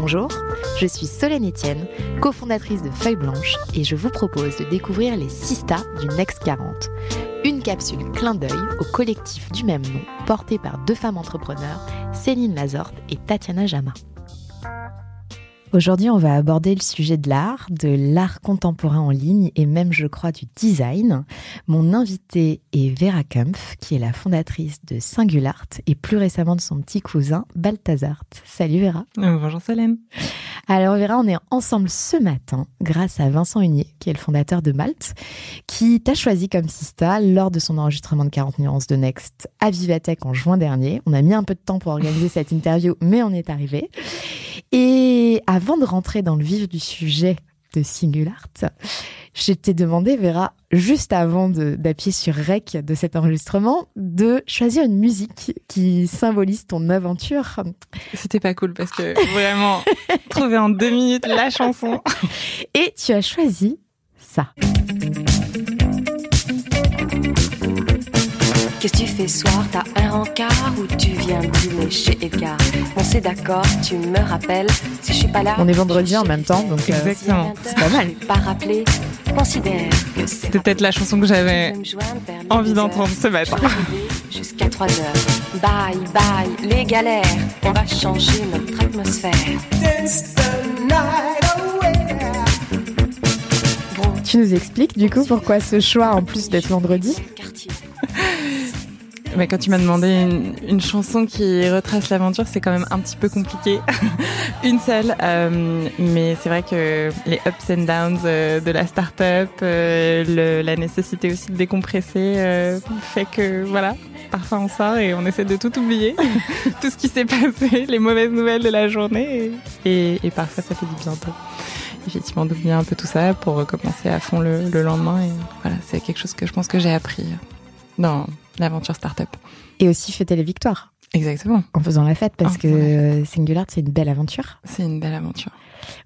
Bonjour, je suis Solène Etienne, cofondatrice de Feuille Blanche et je vous propose de découvrir les Sista du Next 40. Une capsule clin d'œil au collectif du même nom porté par deux femmes entrepreneurs, Céline Lazorte et Tatiana Jama. Aujourd'hui, on va aborder le sujet de l'art, de l'art contemporain en ligne et même, je crois, du design. Mon invitée est Vera Kempf, qui est la fondatrice de Singulart et plus récemment de son petit cousin Balthazar. Salut Vera. Euh, bonjour Solène. Alors Vera, on est ensemble ce matin grâce à Vincent Hunier, qui est le fondateur de Malte, qui t'a choisi comme sista lors de son enregistrement de 40 nuances de Next à Vivatech en juin dernier. On a mis un peu de temps pour organiser cette interview, mais on est arrivé. Et avant de rentrer dans le vif du sujet de Singulart, je t'ai demandé, Vera, juste avant d'appuyer sur Rec de cet enregistrement, de choisir une musique qui symbolise ton aventure. C'était pas cool parce que vraiment, trouver en deux minutes la chanson. Et tu as choisi ça. Qu'est-ce que tu fais soir? T'as un rencard ou tu viens dîner chez Edgar? On s'est d'accord, tu me rappelles si je suis pas là. On est vendredi en même temps, donc euh, exactement. c'est pas mal. Pas rappeler, considère que c'était peut-être la chanson que j'avais envie d'entendre ce matin. Jusqu'à 3 heures. Bye bye les galères, on va changer notre atmosphère. Tu nous expliques du coup pourquoi ce choix en plus d'être vendredi? Quand tu m'as demandé une, chanson qui retrace l'aventure, c'est quand même un petit peu compliqué. une seule, euh, mais c'est vrai que les ups and downs euh, de la start-up, euh, la nécessité aussi de décompresser, fait que voilà, parfois on sort et on essaie de tout oublier, tout ce qui s'est passé, les mauvaises nouvelles de la journée, et, parfois ça fait du bien. Effectivement, d'oublier un peu tout ça pour recommencer à fond le, le lendemain. Voilà, c'est quelque chose que je pense que j'ai appris dans l'aventure startup. Et aussi fêter les victoires. Exactement. En faisant la fête, parce que Singular, c'est une belle aventure. C'est une belle aventure.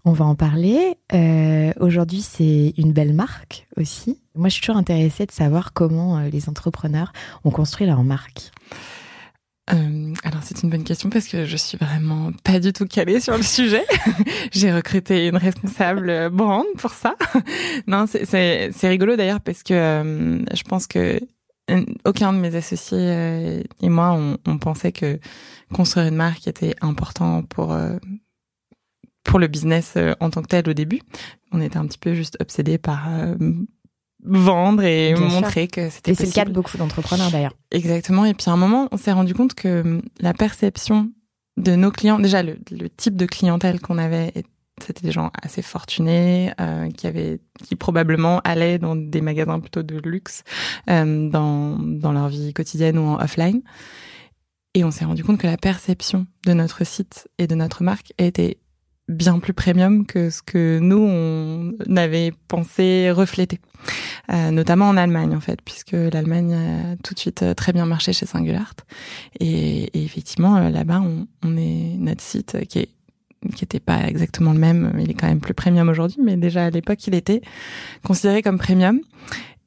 On va en parler. Euh, Aujourd'hui, c'est une belle marque aussi. Moi, je suis toujours intéressée de savoir comment euh, les entrepreneurs ont construit leur marque. Euh, alors c'est une bonne question parce que je suis vraiment pas du tout calée sur le sujet. J'ai recruté une responsable brand pour ça. non, c'est rigolo d'ailleurs parce que euh, je pense que aucun de mes associés euh, et moi, on, pensait que construire une marque était important pour euh, pour le business euh, en tant que tel au début. On était un petit peu juste obsédés par vendre et montrer que c'était possible. Et c'est le cas de beaucoup d'entrepreneurs d'ailleurs. Exactement. Et puis à un moment, on s'est rendu compte que la perception de nos clients, déjà le, le type de clientèle qu'on avait c'était des gens assez fortunés euh, qui avaient qui probablement allaient dans des magasins plutôt de luxe euh, dans dans leur vie quotidienne ou en offline. Et on s'est rendu compte que la perception de notre site et de notre marque était bien plus premium que ce que nous on avait pensé refléter euh, notamment en Allemagne en fait puisque l'Allemagne a tout de suite euh, très bien marché chez Singulart et, et effectivement euh, là-bas on, on est notre site qui est qui n'était pas exactement le même. Il est quand même plus premium aujourd'hui, mais déjà à l'époque, il était considéré comme premium.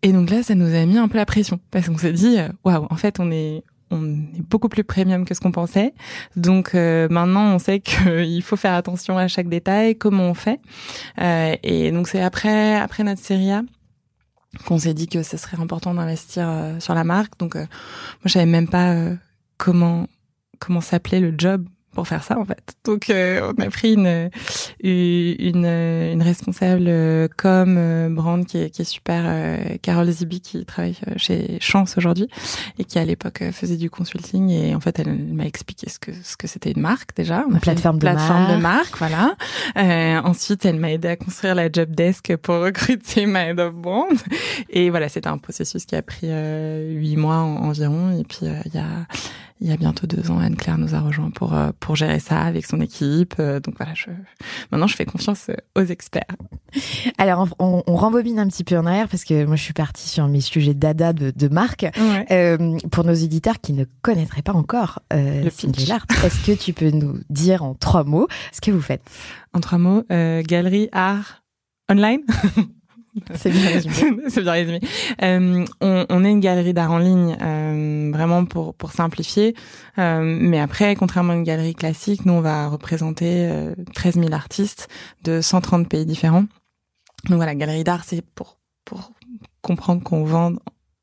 Et donc là, ça nous a mis un peu la pression parce qu'on s'est dit, euh, waouh, en fait, on est on est beaucoup plus premium que ce qu'on pensait. Donc euh, maintenant, on sait qu'il faut faire attention à chaque détail, comment on fait. Euh, et donc c'est après après notre série A qu'on s'est dit que ce serait important d'investir sur la marque. Donc moi, je savais même pas comment comment s'appelait le job pour faire ça en fait. Donc euh, on a pris une une, une responsable euh, com euh, brand qui est, qui est super, Carole Zibi qui travaille chez Chance aujourd'hui et qui à l'époque faisait du consulting et en fait elle m'a expliqué ce que ce que c'était une marque déjà, une plateforme, une plateforme de marque, voilà. ensuite elle m'a aidé à construire la job desk pour recruter ma head of brand et voilà c'était un processus qui a pris huit mois environ et puis il y a il y a bientôt deux ans, Anne-Claire nous a rejoint pour euh, pour gérer ça avec son équipe. Euh, donc voilà, je, maintenant je fais confiance euh, aux experts. Alors on, on, rembobine un petit peu en arrière parce que moi je suis partie sur mes sujets dada de, de marque. Euh, pour nos éditeurs qui ne connaîtraient pas encore euh, Singular, est-ce que tu peux nous dire en trois mots ce que vous faites? En trois mots, galerie, art, online? C'est bien résumé. Euh, on, on, est une galerie d'art en ligne, euh, vraiment pour pour simplifier. Euh, mais après, contrairement à une galerie classique, nous on va représenter 13 000 artistes de 130 pays différents. Donc voilà, galerie d'art, c'est pour pour comprendre qu'on vend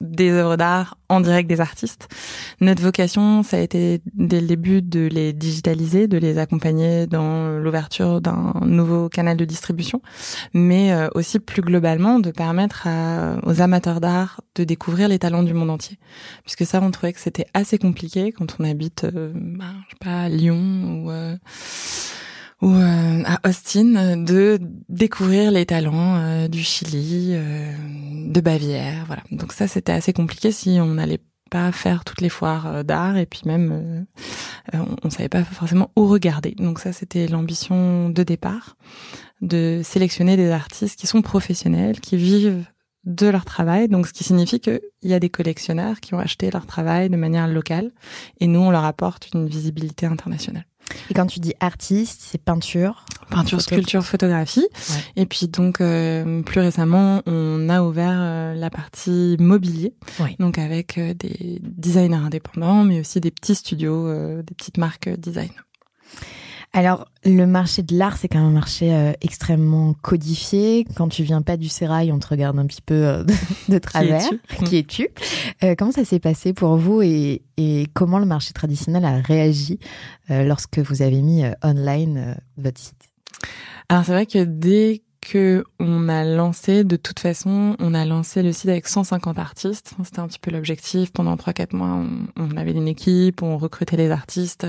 des œuvres d'art en direct des artistes. Notre vocation, ça a été dès le début de les digitaliser, de les accompagner dans l'ouverture d'un nouveau canal de distribution, mais euh, aussi plus globalement de permettre aux amateurs d'art de découvrir les talents du monde entier. Puisque ça, on trouvait que c'était assez compliqué quand on habite, euh, bah, je sais pas, à Lyon ou euh, ou euh, à Austin de découvrir les talents euh, du Chili, euh, de Bavière, voilà. Donc ça c'était assez compliqué si on n'allait pas faire toutes les foires d'art et puis même on, on savait pas forcément où regarder. Donc ça c'était l'ambition de départ de sélectionner des artistes qui sont professionnels, qui vivent de leur travail, donc ce qui signifie qu'il y a des collectionneurs qui ont acheté leur travail de manière locale et nous on leur apporte une visibilité internationale. Et quand tu dis artiste, c'est peinture Peinture, sculpture, photographie. Et puis donc euh, plus récemment, on a ouvert euh, la partie mobilier, donc avec euh, des designers indépendants, mais aussi des petits studios, des petites marques design. Alors, le marché de l'art, c'est quand même un marché euh, extrêmement codifié. Quand tu viens pas du sérail, on te regarde un petit peu euh, de, travers. Qui es-tu? Euh, Comment ça s'est passé pour vous et, et, comment le marché traditionnel a réagi lorsque vous avez mis online votre site? Alors, c'est vrai que dès que on a lancé, de toute façon, on a lancé le site avec 150 artistes. C'était un petit peu l'objectif. Pendant 3-4 mois, on, avait une équipe, on recrutait les artistes.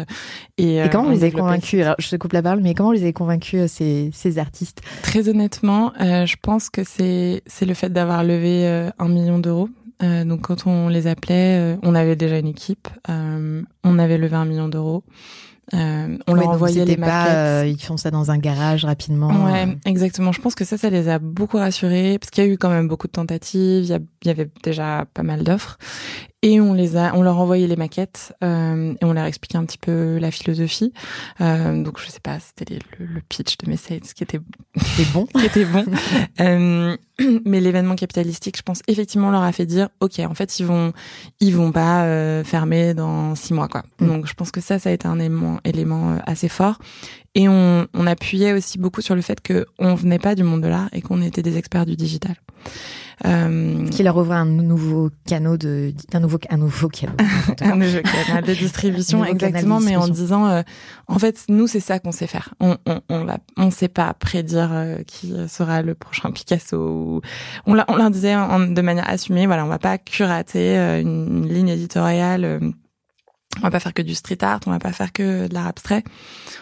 Et, et comment euh, on, les a convaincus Alors, je te coupe la parole, mais comment on les avez convaincus euh, ces, ces artistes? Très honnêtement, euh, je pense que c'est c'est le fait d'avoir levé euh, un million d'euros. donc, quand on les appelait, on avait déjà une équipe. on avait levé un million d'euros. Euh, on leur envoyait les maquettes. Euh, ils font ça dans un garage rapidement. Ouais, euh. exactement. Je pense que ça, ça les a beaucoup rassurés parce qu'il y a eu quand même beaucoup de tentatives. Il y, avait déjà pas mal d'offres et on les a, on leur envoyait les maquettes euh, et on leur expliquait un petit peu la philosophie. Euh, donc je sais pas, c'était le, le, pitch de mes sales qui était, bon, qui était bon. euh, mais l'événement capitalistique, je pense effectivement leur a fait dire, ok, en fait ils vont, ils vont pas euh, fermer dans six mois quoi. Mm. Donc je pense que ça, ça a été un élément, élément euh, assez fort. Et on, on appuyait aussi beaucoup sur le fait que on venait pas du monde de l'art et qu'on était des experts du digital. Euh, qui leur ouvre un nouveau canal de, un nouveau, un nouveau canal. un nouveau canal de distribution, exactement, mais en disant, euh, en fait, nous, c'est ça qu'on sait faire. On, on, on, sait pas prédire euh, qui sera le prochain Picasso. On, on leur disait de manière assumée, voilà, on va pas curater une, ligne éditoriale. On va pas faire que du street art, on va pas faire que de l'art abstrait.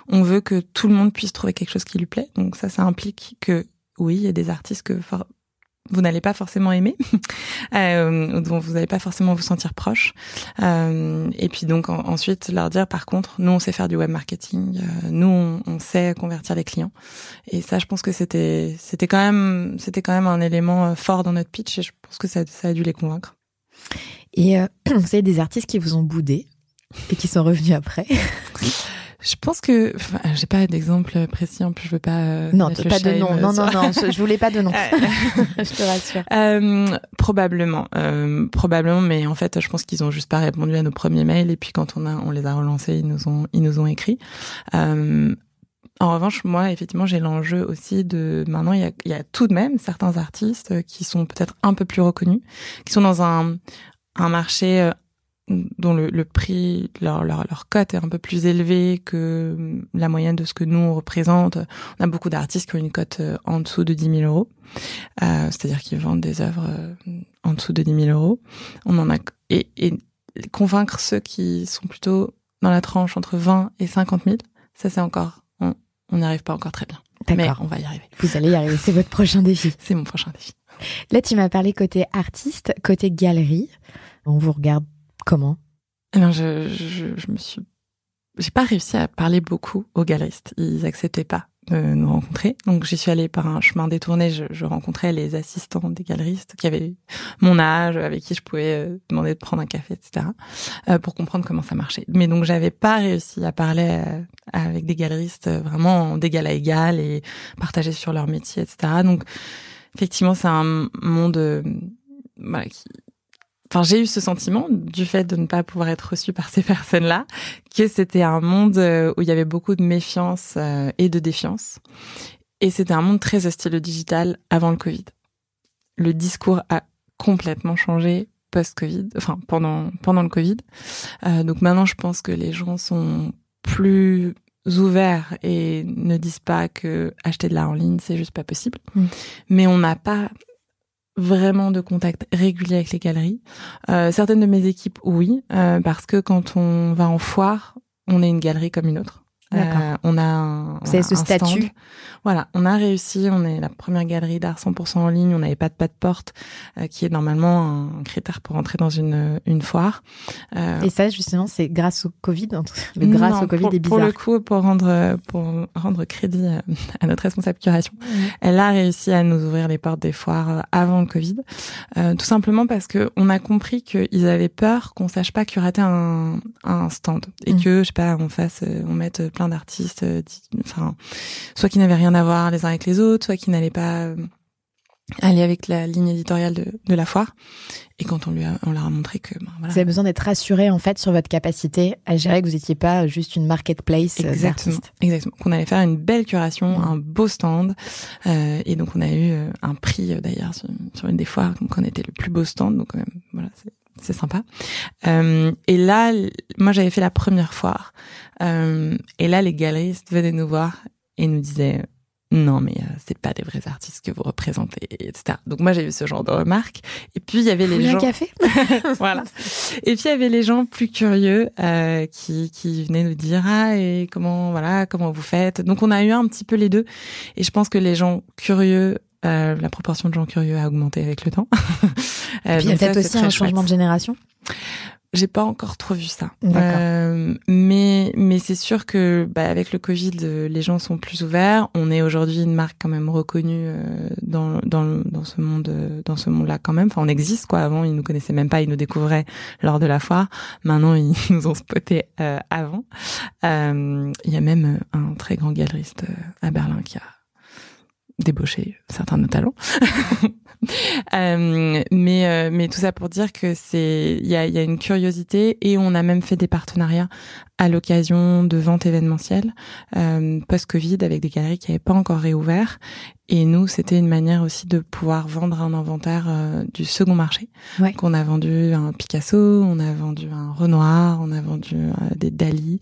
On veut que tout le monde puisse trouver quelque chose qui lui plaît. Donc ça, ça implique que oui, il y a des artistes que vous n'allez pas forcément aimer, euh, dont vous n'allez pas forcément vous sentir proche. Euh, et puis donc ensuite leur dire par contre, nous on sait faire du web marketing, euh, nous on, sait convertir les clients. Et ça, je pense que c'était c'était quand même c'était quand même un élément euh, fort dans notre pitch et je pense que ça, ça a dû les convaincre. Et euh, vous avez des artistes qui vous ont boudé et qui sont revenus après. Je pense que enfin, j'ai pas d'exemple précis en plus je veux pas euh, non pas de nom. non non non je voulais pas de nom. Je te rassure. Euh, probablement euh, probablement mais en fait je pense qu'ils ont juste pas répondu à nos premiers mails et puis quand on a on les a relancés ils nous ont ils nous ont écrit. Euh, en revanche, moi, effectivement, j'ai l'enjeu aussi de maintenant, il y a, il y a tout de même certains artistes qui sont peut-être un peu plus reconnus, qui sont dans un, un marché dont le, le prix, leur, leur, leur cote est un peu plus élevé que la moyenne de ce que nous on représente. On a beaucoup d'artistes qui ont une cote euh, en dessous de 10 000 euros, euh, c'est-à-dire qu'ils vendent des œuvres euh, en dessous de 10 000 euros. On en a et, et convaincre ceux qui sont plutôt dans la tranche entre 20 et 50 000, ça c'est encore, on n'y arrive pas encore très bien. Mais on va y arriver. Vous allez y arriver, c'est votre prochain défi. C'est mon prochain défi. Là, tu m'as parlé côté artiste, côté galerie. On vous regarde comment Alors, je, je, je me suis, j'ai pas réussi à parler beaucoup aux galeristes. Ils acceptaient pas de nous rencontrer. Donc, j'y suis allée par un chemin détourné. Je, je, rencontrais les assistants des galeristes qui avaient mon âge, avec qui je pouvais euh, demander de prendre un café, etc., euh, pour comprendre comment ça marchait. Mais donc, j'avais pas réussi à parler euh, avec des galeristes vraiment d'égal à égal et partager sur leur métier, etc. Donc, effectivement, c'est un monde voilà, qui, enfin j'ai eu ce sentiment du fait de ne pas pouvoir être reçu par ces personnes-là que c'était un monde euh, où il y avait beaucoup de méfiance euh, et de défiance et c'était un monde très hostile au digital avant le Covid. Le discours a complètement changé post-Covid, enfin pendant pendant le Covid. Euh, donc maintenant je pense que les gens sont plus ouverts et ne disent pas que acheter de l'art en ligne c'est juste pas possible. Mm. Mais on n'a pas vraiment de contact régulier avec les galeries. Euh, certaines de mes équipes, oui, euh, parce que quand on va en foire, on est une galerie comme une autre. Euh, on a un, Vous avez ce un stand. statut. Voilà, on a réussi. On est la première galerie d'art 100% en ligne. On n'avait pas de pas de porte, euh, qui est normalement un critère pour entrer dans une une foire. Euh, Et ça, justement, c'est grâce au Covid. Le grâce non, au Covid pour, est Pour bizarre. le coup, pour rendre pour rendre crédit à- à notre responsable curation, elle a réussi à nous ouvrir les portes des foires euh, avant le Covid, euh, tout simplement parce que on a compris qu'ils avaient peur qu'on sache pas curater un, un stand et Mm. que je sais pas on fasse euh, on mette plein d'artistes, euh, enfin soit qui n'avaient rien à voir les uns avec les autres, soit qui n'allaient pas euh, aller avec la ligne éditoriale de, de la foire. Et quand on lui a, on leur a montré que ben, voilà, Vous avez besoin d'être rassuré en fait sur votre capacité à gérer que vous n'étiez pas juste une marketplace euh, Exactement. Qu'on allait faire une belle curation, Mm. un beau stand, euh, et donc on a eu un prix d'ailleurs sur, sur une des foires, donc on était le plus beau stand, donc euh, voilà, c'est c'est sympa. Euh, et là, moi j'avais fait la première foire, euh, et là les galeristes venaient nous voir et nous disaient non mais euh, c'est pas des vrais artistes que vous représentez, etc. Donc moi j'ai eu ce genre de remarques. Et puis il y avait les un gens café voilà. Et puis il y avait les gens plus curieux euh, qui qui venaient nous dire ah et comment voilà comment vous faites. Donc on a eu un petit peu les deux et je pense que les gens curieux euh, la proportion de gens curieux a augmenté avec le temps. Euh, Puis il y a peut-être aussi un changement de génération. J'ai pas encore trop vu ça. Euh, mais mais c'est sûr que bah, avec le Covid, les gens sont plus ouverts. On est aujourd'hui une marque quand même reconnue euh, dans dans dans ce monde dans ce monde-là quand même. Enfin, on existe quoi. Avant, ils nous connaissaient même pas, ils nous découvraient lors de la foire. Maintenant, ils nous ont spoté euh, avant. Euh, Il y a même un très grand galeriste euh, à Berlin qui a débauché certains de nos talents. Euh, mais euh, mais tout ça pour dire que c'est il y a il y a une curiosité et on a même fait des partenariats à l'occasion de ventes événementielles euh, post-Covid avec des galeries qui n'avaient pas encore réouvert et nous c'était une manière aussi de pouvoir vendre un inventaire euh, du second marché Ouais. qu'on a vendu un Picasso on a vendu un Renoir on a vendu euh, des Dali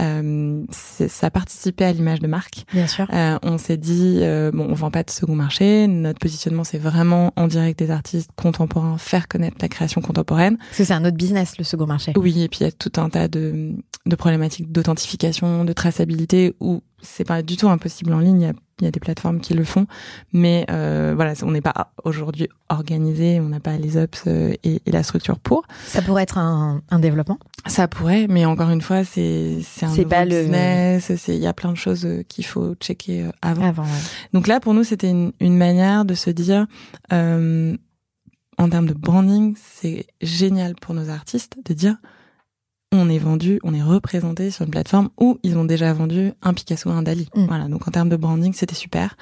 euh, ça participait à l'image de marque Bien sûr. euh, on s'est dit euh, bon, on vend pas de second marché. Notre positionnement, c'est vraiment en direct des artistes contemporains, faire connaître la création contemporaine. Parce que c'est un autre business, le second marché. Oui, et puis il y a tout un tas de, de problématiques d'authentification, de traçabilité, où c'est pas du tout impossible en ligne. Il y a, il y a des plateformes qui le font, mais euh, voilà, on n'est pas aujourd'hui organisé, on n'a pas les ops euh, et, et la structure pour. Ça pourrait être un, un développement? Ça pourrait, mais encore une fois, c'est c'est un pas le- business. C'est il y a plein de choses euh, qu'il faut checker euh, avant. Avant, ouais. Donc là, pour nous, c'était une, une manière de se dire, euh, en termes de branding, c'est génial pour nos artistes de dire, on est vendu, on est représenté sur une plateforme où ils ont déjà vendu un Picasso, un Dali. Mm. Voilà. Donc en termes de branding, c'était super,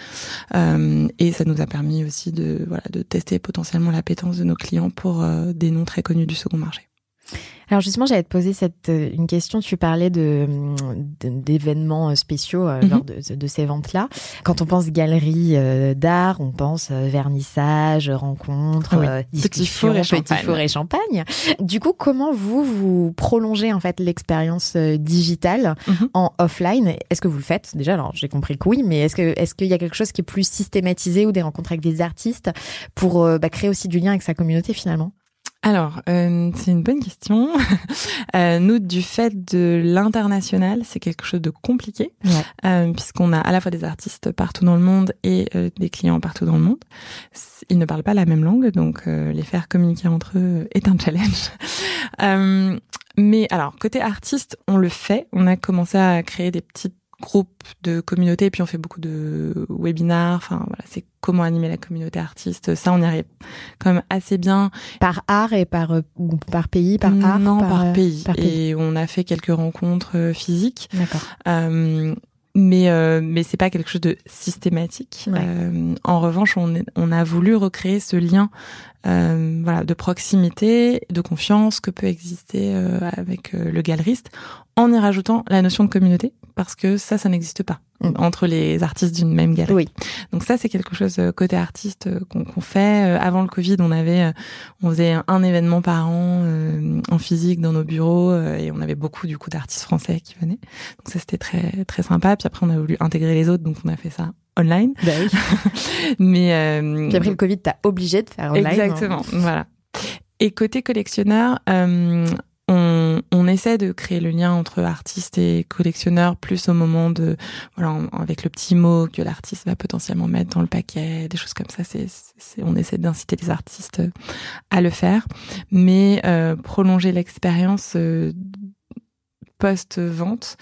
Euh, et ça nous a permis aussi de voilà de tester potentiellement l'appétence de nos clients pour euh, des noms très connus du second marché. Alors justement, j'allais te poser cette euh, une question. Tu parlais de d'événements spéciaux euh, lors mhm. de, de, ces ventes-là. Quand on pense galerie euh, d'art, on pense vernissage, rencontres, oui. discussions, petit four et champagne. Du coup, comment vous vous prolongez en fait l'expérience digitale mhm. en offline? Est-ce que vous le faites? Déjà Alors j'ai compris que oui, mais est-ce que est-ce qu'il y a quelque chose qui est plus systématisé ou des rencontres avec des artistes pour bah, créer aussi du lien avec sa communauté finalement? Alors, euh, c'est une bonne question. euh, nous, du fait de l'international, c'est quelque chose de compliqué, euh, puisqu'on a à la fois des artistes partout dans le monde et euh, des clients partout dans le monde. Ils ne parlent pas la même langue, donc euh, les faire communiquer entre eux est un challenge. mais alors, côté artiste, on le fait. On a commencé à créer des petites groupe de communauté et puis on fait beaucoup de webinars enfin voilà c'est comment animer la communauté artiste. Ça on y arrive quand même assez bien. Par art et par euh, par pays par art non par, euh, pays. et on a fait quelques rencontres euh, physiques. D'accord. Mais euh, mais c'est pas quelque chose de systématique. Euh, en revanche, on, on a voulu recréer ce lien euh, voilà de proximité, de confiance que peut exister euh, avec euh, le galeriste, en y rajoutant la notion de communauté parce que ça, ça n'existe pas. Mm. entre les artistes d'une même galerie. Oui. Donc ça, c'est quelque chose euh, côté artiste euh, qu'on fait. Euh, avant le Covid, on avait, on faisait un événement par an en physique dans nos bureaux et on avait beaucoup du coup d'artistes français qui venaient. Donc ça, c'était très très sympa. Puis après, on a voulu intégrer les autres, donc on a fait ça online. Bah oui. Mais euh, puis après le Covid, t'as obligé de faire online. Exactement. Voilà. Et côté collectionneur, euh, on, on, essaie de créer le lien entre artiste et collectionneur plus au moment de voilà avec le petit mot que l'artiste va potentiellement mettre dans le paquet des choses comme ça c'est on essaie d'inciter les artistes à le faire mais euh, prolonger l'expérience euh, post vente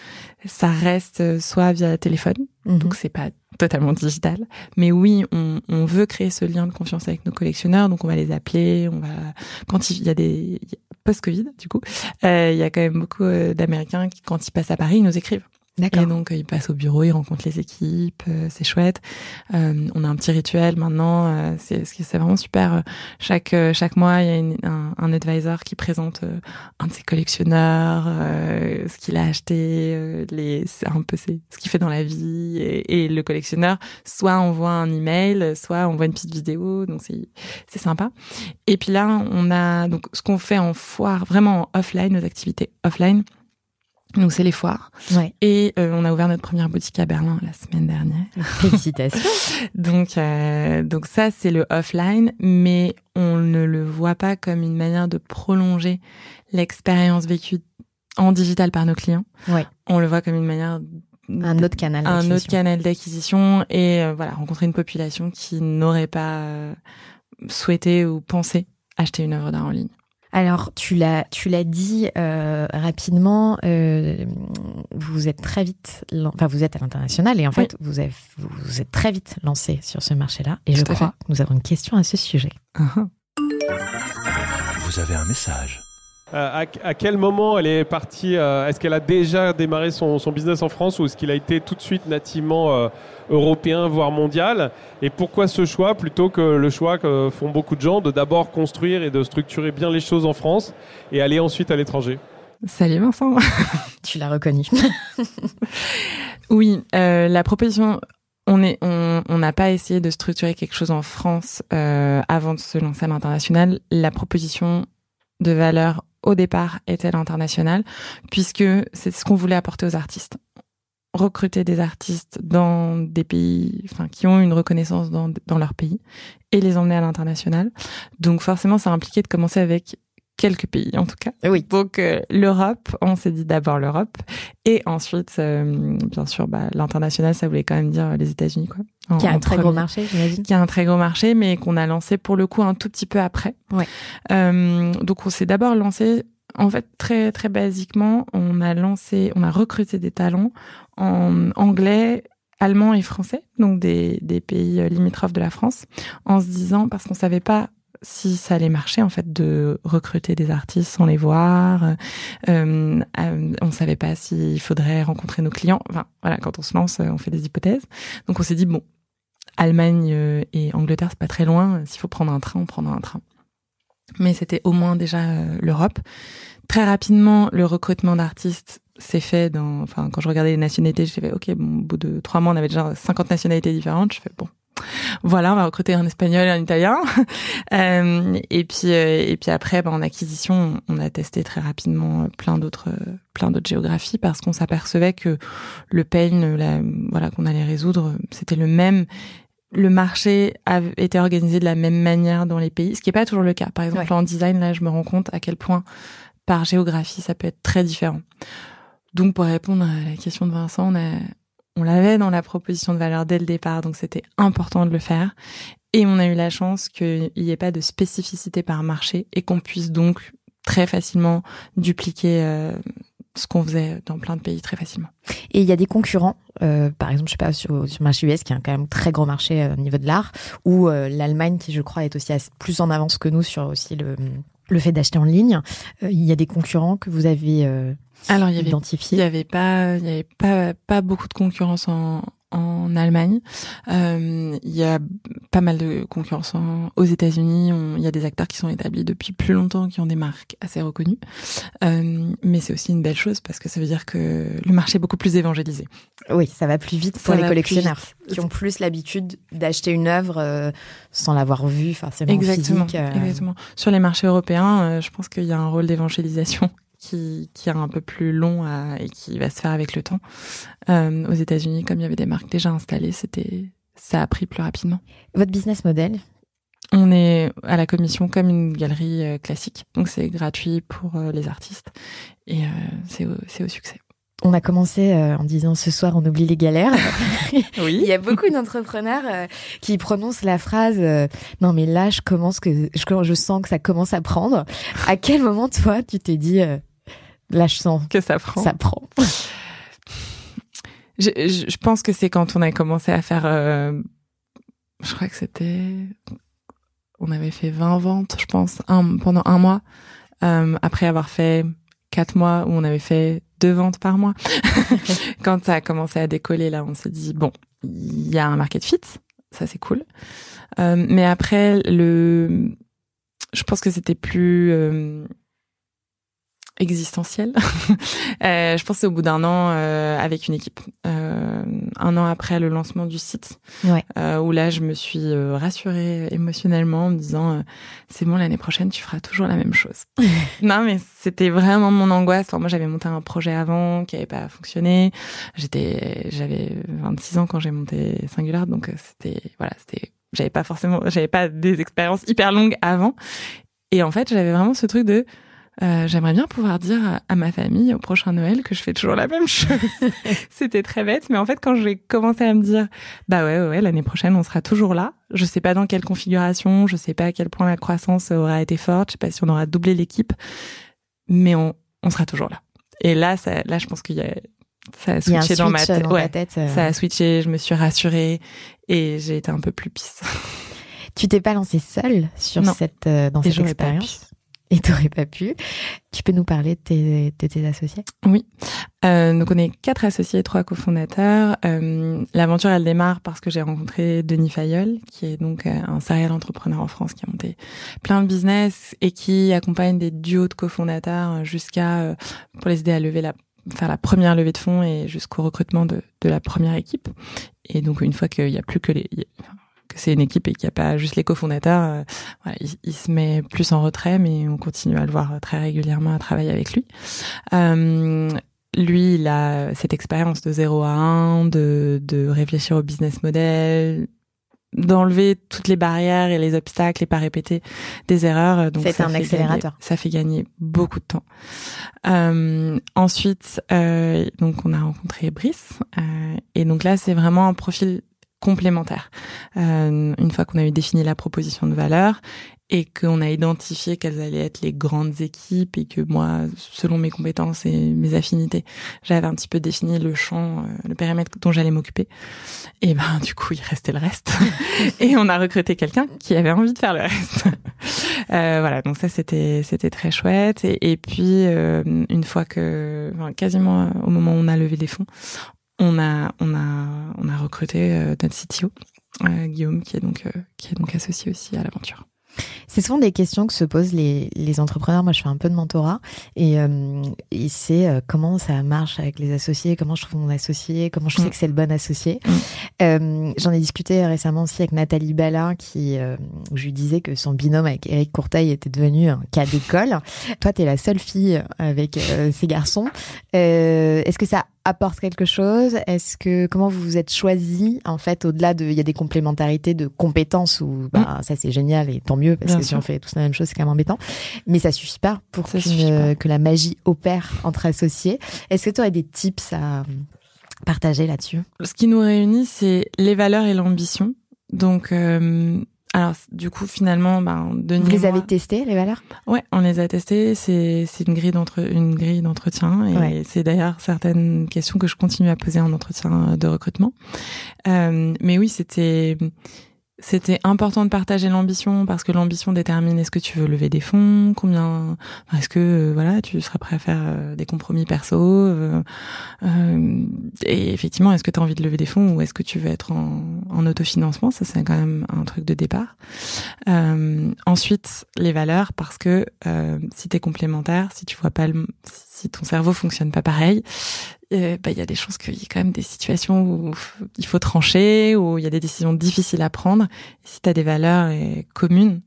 ça reste soit via téléphone mhm. donc c'est pas totalement digital. Mais oui, on, on, veut créer ce lien de confiance avec nos collectionneurs, donc on va les appeler, on va quand il y a des post-Covid du coup, euh, il y a quand même beaucoup euh, d'Américains qui quand ils passent à Paris, ils nous écrivent et donc, il passe au bureau, il rencontre les équipes, euh, c'est chouette. Euh, on a un petit rituel maintenant, euh, c'est c'est vraiment super. Chaque chaque mois, il y a une, un, un, advisor qui présente un de ses collectionneurs, ce qu'il a acheté, les un peu ce qu'il fait dans la vie, et, et, le collectionneur soit envoie un email, soit envoie une petite vidéo, donc c'est c'est sympa. Et puis là, on a donc ce qu'on fait en foire, vraiment en offline, nos activités offline donc c'est les foires. Ouais. Et euh, on a ouvert notre première boutique à Berlin la semaine dernière. Félicitations. donc euh, donc ça c'est le offline, mais on ne le voit pas comme une manière de prolonger l'expérience vécue en digital par nos clients. Ouais. On le voit comme une manière un autre canal un autre canal d'acquisition et euh, voilà rencontrer une population qui n'aurait pas euh, souhaité ou pensé acheter une œuvre d'art en ligne. Alors, tu l'as, tu l'as dit euh, rapidement. Euh, vous êtes très vite, enfin, vous êtes à l'international et en fait, vous, avez, vous êtes très vite lancé sur ce marché-là. Et je crois que nous avons une question à ce sujet. Uh-huh. Vous avez un message. Euh, à, quel moment elle est partie euh, Est-ce qu'elle a déjà démarré son, business en France ou est-ce qu'il a été tout de suite nativement euh, européen, voire mondial? Et pourquoi ce choix plutôt que le choix que font beaucoup de gens de d'abord construire et de structurer bien les choses en France et aller ensuite à l'étranger? Salut Vincent Tu l'as reconnu. oui, la proposition on est, on n'a pas essayé de structurer quelque chose en France avant de se lancer à l'international. La proposition de valeur au départ était l'international, puisque c'est ce qu'on voulait apporter aux artistes. Recruter des artistes dans des pays, enfin, qui ont une reconnaissance dans, dans leur pays et les emmener à l'international. Donc forcément, ça impliquait de commencer avec quelques pays en tout cas. Oui. Donc euh, l'Europe, on s'est dit d'abord l'Europe et ensuite euh, bien sûr bah, l'international ça voulait quand même dire les États-Unis quoi. qui a un très gros marché, j'imagine. Qui a un très gros marché mais qu'on a lancé pour le coup un tout petit peu après. Ouais. Euh, donc on s'est d'abord lancé en fait très très basiquement, on a lancé, on a recruté des talents en anglais, allemand et français, donc des, des pays limitrophes de la France, en se disant parce qu'on savait pas si ça allait marcher en fait de recruter des artistes sans les voir. Euh, euh, on savait pas s'il faudrait rencontrer nos clients. Enfin voilà, quand on se lance, on fait des hypothèses. Donc on s'est dit bon, Allemagne euh, et Angleterre c'est pas très loin. S'il faut prendre un train, on prendra un train. mais c'était au moins déjà l'Europe. Très rapidement, le recrutement d'artistes s'est fait dans, enfin, quand je regardais les nationalités, j'ai fait, ok, bon, au bout de trois mois, on avait déjà 50 nationalités différentes. Je fais, bon, voilà, on va recruter un espagnol et un italien. euh, et puis, euh, et puis après, ben, en acquisition, on a testé très rapidement plein d'autres, plein d'autres géographies parce qu'on s'apercevait que le pain, la, voilà, qu'on allait résoudre, c'était le même le marché a été organisé de la même manière dans les pays, ce qui n'est pas toujours le cas. Par exemple, en design, là, je me rends compte à quel point par géographie, ça peut être très différent. Donc, pour répondre à la question de Vincent, on, a, on l'avait dans la proposition de valeur dès le départ, donc c'était important de le faire. Et on a eu la chance qu'il n'y ait pas de spécificité par marché et qu'on puisse donc très facilement dupliquer euh, ce qu'on faisait dans plein de pays très facilement. Et il y a des concurrents, euh, par exemple, je sais pas, sur, sur le marché US, qui est quand même très grand marché euh, au niveau de l'art, ou l'Allemagne, qui je crois est aussi plus en avance que nous sur aussi le, le fait d'acheter en ligne. Euh, il y a des concurrents que vous avez euh, Alors, il y avait, identifiés. Il y avait pas, il y avait pas, pas beaucoup de concurrence en, en Allemagne. Euh, il y a pas mal de concurrence aux États-Unis. Il y a des acteurs qui sont établis depuis plus longtemps, qui ont des marques assez reconnues. Euh, mais c'est aussi une belle chose parce que ça veut dire que le marché est beaucoup plus évangélisé. Oui, ça va plus vite pour les collectionneurs qui ont plus l'habitude d'acheter une œuvre euh, sans l'avoir vue forcément exactement, physique. Exactement. Sur les marchés européens, je pense qu'il y a un rôle d'évangélisation qui, qui est un peu plus long à, et qui va se faire avec le temps. Euh, aux États-Unis, comme il y avait des marques déjà installées, c'était ça a pris plus rapidement. Votre business model? On est à la commission comme une galerie euh, classique, donc c'est gratuit pour euh, les artistes et euh, c'est au, au succès. On a commencé en disant ce soir on oublie les galères. oui. Il y a beaucoup d'entrepreneurs qui prononcent la phrase non mais là je commence que je, je, sens que ça commence à prendre. À quel moment toi tu t'es dit Là, je sens que ça prend. Ça prend. je, je, pense que c'est quand on a commencé à faire. Euh, je crois que c'était. On avait fait 20 ventes, je pense, un, pendant un mois. Euh, après avoir fait quatre mois où on avait fait deux ventes par mois. quand ça a commencé à décoller, là, on s'est dit bon, il y a un market fit, ça c'est cool. Euh, mais après, le, je pense que c'était plus euh, existentielle. euh, je pense au bout d'un an euh, avec une équipe, euh, un an après le lancement du site, ouais. Euh, où là je me suis euh, rassurée émotionnellement en me disant euh, c'est bon l'année prochaine tu feras toujours la même chose. non mais c'était vraiment mon angoisse. Enfin, moi j'avais monté un projet avant qui avait pas fonctionné. J'étais j'avais 26 ans quand j'ai monté Singular donc c'était voilà c'était j'avais pas forcément j'avais pas des expériences hyper longues avant et en fait j'avais vraiment ce truc de euh, j'aimerais bien pouvoir dire à, ma famille au prochain Noël que je fais toujours la même chose. C'était très bête, mais en fait, quand j'ai commencé à me dire, bah ouais, ouais, l'année prochaine, on sera toujours là. Je sais pas dans quelle configuration, je sais pas à quel point la croissance aura été forte, je sais pas si on aura doublé l'équipe, mais on, on sera toujours là. Et là, ça, là, je pense qu'il y a, ça a switché dans, ma, dans ouais, tête. Euh... Ça a switché, je me suis rassurée et j'ai été un peu plus pisse. Tu t'es pas lancée seule sur non. cette, euh, dans et cette expérience? et t'aurais pas pu. Tu peux nous parler de tes, de tes associés? Oui. Euh, donc on est quatre associés, trois cofondateurs. Euh, L'aventure elle démarre parce que j'ai rencontré Denis Fayol, qui est donc euh, un serial entrepreneur en France qui a monté plein de business et qui accompagne des duos de cofondateurs jusqu'à euh, pour les aider à lever la faire la première levée de fonds et jusqu'au recrutement de, de la première équipe. Et donc une fois qu'il y a plus que les que c'est une équipe et qu'il n'y a pas juste les cofondateurs, euh, voilà, il, il, se met plus en retrait, mais on continue à le voir très régulièrement à travailler avec lui. Euh, lui, il a cette expérience de 0 à 1, de, de réfléchir au business model, d'enlever toutes les barrières et les obstacles et pas répéter des erreurs. Donc c'est un accélérateur. Gagner, ça fait gagner beaucoup de temps. Euh, ensuite, euh, donc on a rencontré Brice euh, et donc là c'est vraiment un profil complémentaires. Euh, une fois qu'on a eu défini la proposition de valeur et qu'on a identifié quelles allaient être les grandes équipes et que moi, selon mes compétences et mes affinités, j'avais un petit peu défini le champ, euh, le périmètre dont j'allais m'occuper. Et ben du coup, il restait le reste. et on a recruté quelqu'un qui avait envie de faire le reste. euh, voilà, donc ça c'était c'était très chouette. Et, et puis euh, une fois que, enfin, quasiment au moment où on a levé des fonds, on a on a on a recruté euh, notre CTO euh, Guillaume qui est donc euh, qui est donc associé aussi à l'aventure. C'est souvent des questions que se posent les, les entrepreneurs. Moi, je fais un peu de mentorat et, euh, et c'est euh, comment ça marche avec les associés, comment je trouve mon associé, comment je sais Mm. que c'est le bon associé? Mm. Euh, J'en ai discuté récemment aussi avec Nathalie Ballin, qui, où je lui disais que son binôme avec Eric Courteil était devenu un cas d'école. Toi, tu es la seule fille avec ces garçons. Est-ce que ça apporte quelque chose? Est-ce que comment vous vous êtes choisi en fait au-delà de il y a des complémentarités de compétences où bah, ça c'est génial et tant mieux parce Mm. Bien que si on fait tous la même chose c'est quand même embêtant mais ça suffit pas pour Ça qu'une- suffit pas. que la magie opère entre associés. Est-ce que tu aurais des tips à partager là-dessus? Ce qui nous réunit, c'est les valeurs et l'ambition. Donc, euh, alors du coup, finalement, ben, Denis Vous les avez testés les valeurs? Ouais, on les a testés. C'est c'est une grille d'entre une grille d'entretien et Ouais. c'est d'ailleurs certaines questions que je continue à poser en entretien de recrutement. Euh, mais oui, c'était c'était important de partager l'ambition parce que l'ambition détermine est-ce que tu veux lever des fonds, combien, est-ce que euh, voilà, tu serais prêt à faire euh, des compromis perso, euh, euh, et effectivement, est-ce que tu as envie de lever des fonds ou est-ce que tu veux être en, en autofinancement? Ça, c'est quand même un truc de départ. Ensuite, les valeurs, parce que si t'es complémentaire, si tu vois pas le, si ton cerveau fonctionne pas pareil, euh, bah il y a des chances qu'il y ait quand même des situations où il faut trancher, où il y a des décisions difficiles à prendre. Si t'as des valeurs euh, communes,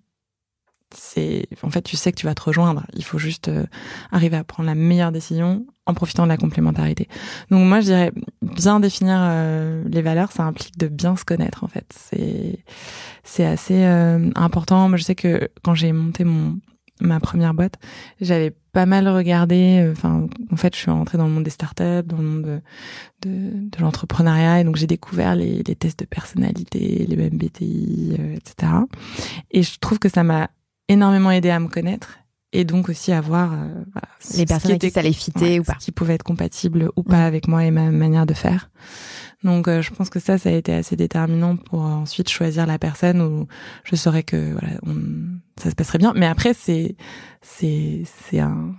c'est en fait tu sais que tu vas te rejoindre. Il faut juste euh, arriver à prendre la meilleure décision en profitant de la complémentarité. Donc moi je dirais bien définir les valeurs, ça implique de bien se connaître en fait. C'est c'est assez important. Moi je sais que quand j'ai monté mon ma première boîte, j'avais pas mal regardé. euh, Enfin, en fait, je suis rentrée dans le monde des startups, dans le monde de, de, de l'entrepreneuriat, et donc j'ai découvert les, les tests de personnalité, les MBTI, euh, etc. Et je trouve que ça m'a énormément aidé à me connaître et donc aussi à voir euh, voilà, Les personnes qui qui ça les fitait ouais, ou pas qui pouvait être compatible ou pas Mm. avec moi et ma manière de faire. Donc euh, je pense que ça, ça a été assez déterminant pour euh, ensuite choisir la personne où je saurais que voilà, on- ça se passerait bien. Mais après, c'est c'est c'est un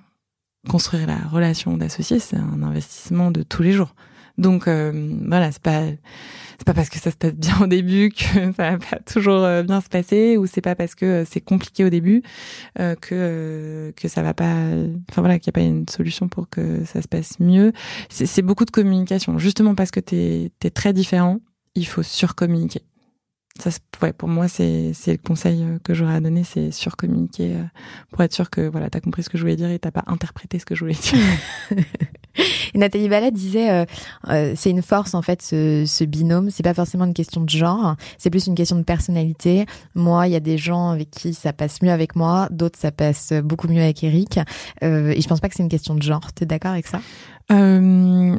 construire la relation d'associé, c'est un investissement de tous les jours. Donc euh, voilà, c'est pas c'est pas parce que ça se passe bien au début que ça va pas toujours euh, bien se passer ou c'est pas parce que euh, c'est compliqué au début que que ça va pas enfin voilà qu'il n'y a pas une solution pour que ça se passe mieux. C'est beaucoup de communication. Justement parce que es très différent il faut surcommuniquer ça ouais, pour moi c'est c'est le conseil euh, que j'aurais à donner c'est surcommuniquer euh, pour être sûr que voilà t'as compris ce que je voulais dire et t'as pas interprété ce que je voulais dire Et Nathalie Vallet disait, euh, euh, c'est une force en fait ce, ce binôme. C'est pas forcément une question de genre, c'est plus une question de personnalité. Moi, il y a des gens avec qui ça passe mieux avec moi, d'autres ça passe beaucoup mieux avec Eric. Euh, et je pense pas que c'est une question de genre. T'es d'accord avec ça? Euh,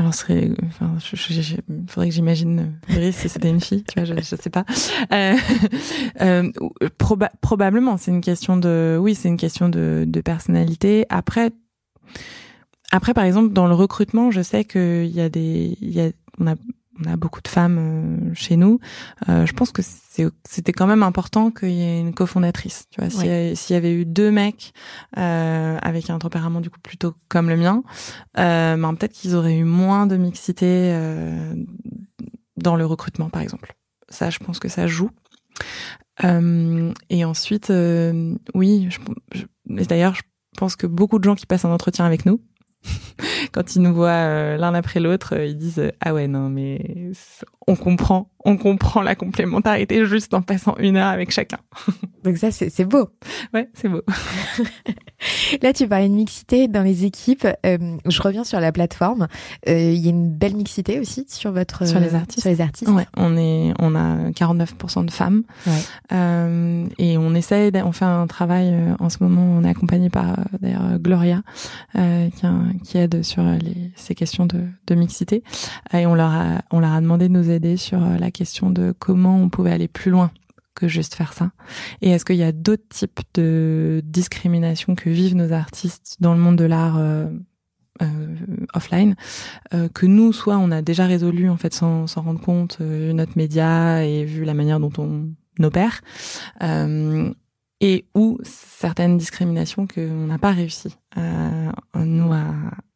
alors, serait, enfin, je, je- je- faudrait que j'imagine Iris si c'était une fille, tu vois, je sais pas. Euh, euh, proba- probablement, c'est une question de, oui, c'est une question de, de personnalité. Après, après, par exemple, dans le recrutement, je sais qu'il y a des, il y a, on a, on a beaucoup de femmes euh, chez nous. Euh, je pense que c'était quand même important qu'il y ait une cofondatrice. Tu vois, s'il y avait eu deux mecs euh, avec un tempérament du coup plutôt comme le mien, euh, ben, peut-être qu'ils auraient eu moins de mixité euh, dans le recrutement, par exemple. Ça, je pense que ça joue. Euh, et ensuite, euh, oui, je, je- d'ailleurs, je pense que beaucoup de gens qui passent un entretien avec nous, quand ils nous voient euh, l'un après l'autre, euh, ils disent euh, ah ouais non mais on comprend, on comprend la complémentarité juste en passant une heure avec chacun. Donc ça, c'est beau. Ouais, c'est beau. Là, tu parlais de mixité dans les équipes. Euh, je reviens sur la plateforme. Euh, Il y a une belle mixité aussi sur votre Sur les artistes. Sur les artistes. Ouais, on est, on a 49% de femmes. Ouais. Et on essaye, d'a- on fait un travail en ce moment. On est accompagné par d'ailleurs Gloria, qui, a- qui aide sur euh, ces questions de, mixité. Et on leur a, on leur a demandé de nous aider sur euh, la question de comment on pouvait aller plus loin que juste faire ça. Et est-ce qu'il y a d'autres types de discrimination que vivent nos artistes dans le monde de l'art euh, offline que nous, soit on a déjà résolu en fait sans s'en rendre compte, vu notre média et vu la manière dont on opère, et ou certaines discriminations qu'on n'a pas réussi euh, nous à,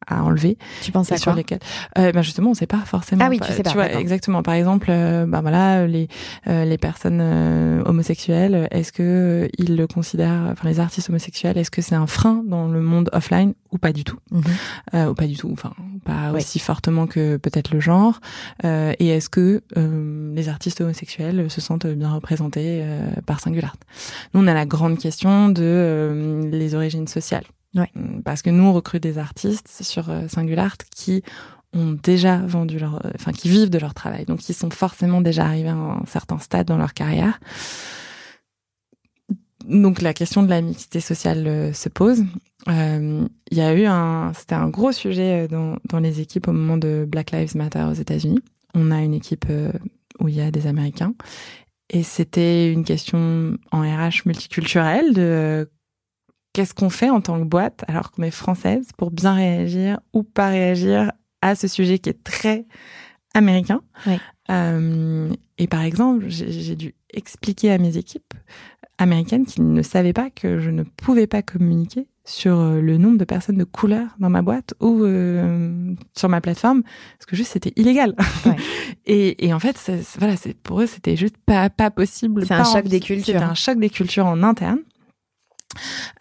à enlever. Tu penses à sur quoi lesquels euh, ben justement on sait pas forcément. Ah oui, tu sais pas, vois d'accord. exactement. Par exemple euh, ben voilà les euh, les personnes euh, homosexuelles est-ce que euh, ils le considèrent enfin les artistes homosexuels est-ce que c'est un frein dans le monde offline ou pas du tout? Euh, ou pas du tout enfin pas aussi fortement que peut-être le genre. Euh, et est-ce que euh, les artistes homosexuels se sentent bien représentés euh, par Singular nous on a la grande question de euh, les origines sociales Ouais. parce que nous on recrute des artistes sur euh, Singular qui ont déjà vendu leur, euh, enfin qui vivent de leur travail, donc ils sont forcément déjà arrivés à un certain stade dans leur carrière. Donc la question de la mixité sociale euh, se pose. Il y a eu un, c'était un gros sujet dans, les équipes au moment de Black Lives Matter aux États-Unis. On a une équipe où il y a des Américains et c'était une question en RH multiculturelle de qu'est-ce qu'on fait en tant que boîte alors qu'on est française pour bien réagir ou pas réagir à ce sujet qui est très américain? Ouais. Euh, et par exemple, j'ai dû expliquer à mes équipes américaines qui ne savaient pas que je ne pouvais pas communiquer sur euh, le nombre de personnes de couleur dans ma boîte ou euh, sur ma plateforme parce que juste c'était illégal. Ouais. et, et en fait, voilà, c'est pour eux c'était juste pas pas possible. C'est un choc des cultures. C'était un choc des cultures en interne.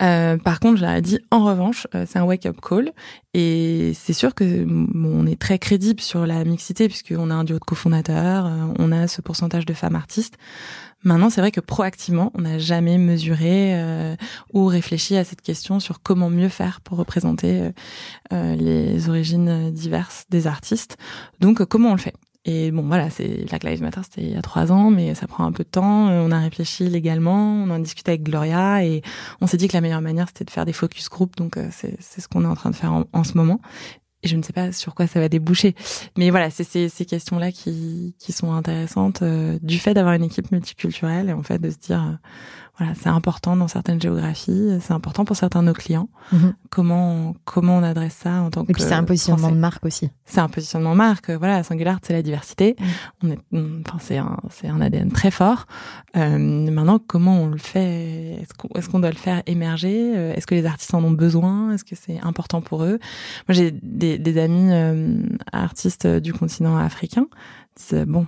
Euh, par contre, j'aurais dit en revanche, euh, c'est un wake-up call et c'est sûr que bon, on est très crédible sur la mixité puisqu'on a un duo de cofondateurs, euh, on a ce pourcentage de femmes artistes. Maintenant, c'est vrai que proactivement, on n'a jamais mesuré euh, ou réfléchi à cette question sur comment mieux faire pour représenter les origines diverses des artistes. Donc, comment on le fait? Et bon, voilà, c'est Black Lives Matter, c'était il y a trois ans, mais ça prend un peu de temps. Euh, On a réfléchi légalement, on en discuté avec Gloria et on s'est dit que la meilleure manière, c'était de faire des focus group. Donc, euh, c'est ce qu'on est en train de faire en, en ce moment. Et je ne sais pas sur quoi ça va déboucher. Mais voilà, c'est ces, ces questions-là qui, qui sont intéressantes euh, du fait d'avoir une équipe multiculturelle et en fait de se dire, euh, voilà, c'est important dans certaines géographies, c'est important pour certains de nos clients. Mhm. Comment comment on adresse ça en tant que Et puis c'est un positionnement Français de marque aussi. c'est un positionnement marque. euh, Voilà, Singular, c'est la diversité. Mm. On est, enfin, c'est un, c'est un ADN très fort. Euh, maintenant, comment on le fait? Est-ce qu'on, est-ce qu'on doit le faire émerger? Euh, Est-ce que les artistes en ont besoin? Est-ce que c'est important pour eux? Moi, j'ai des, des amis euh, artistes du continent africain. Bon.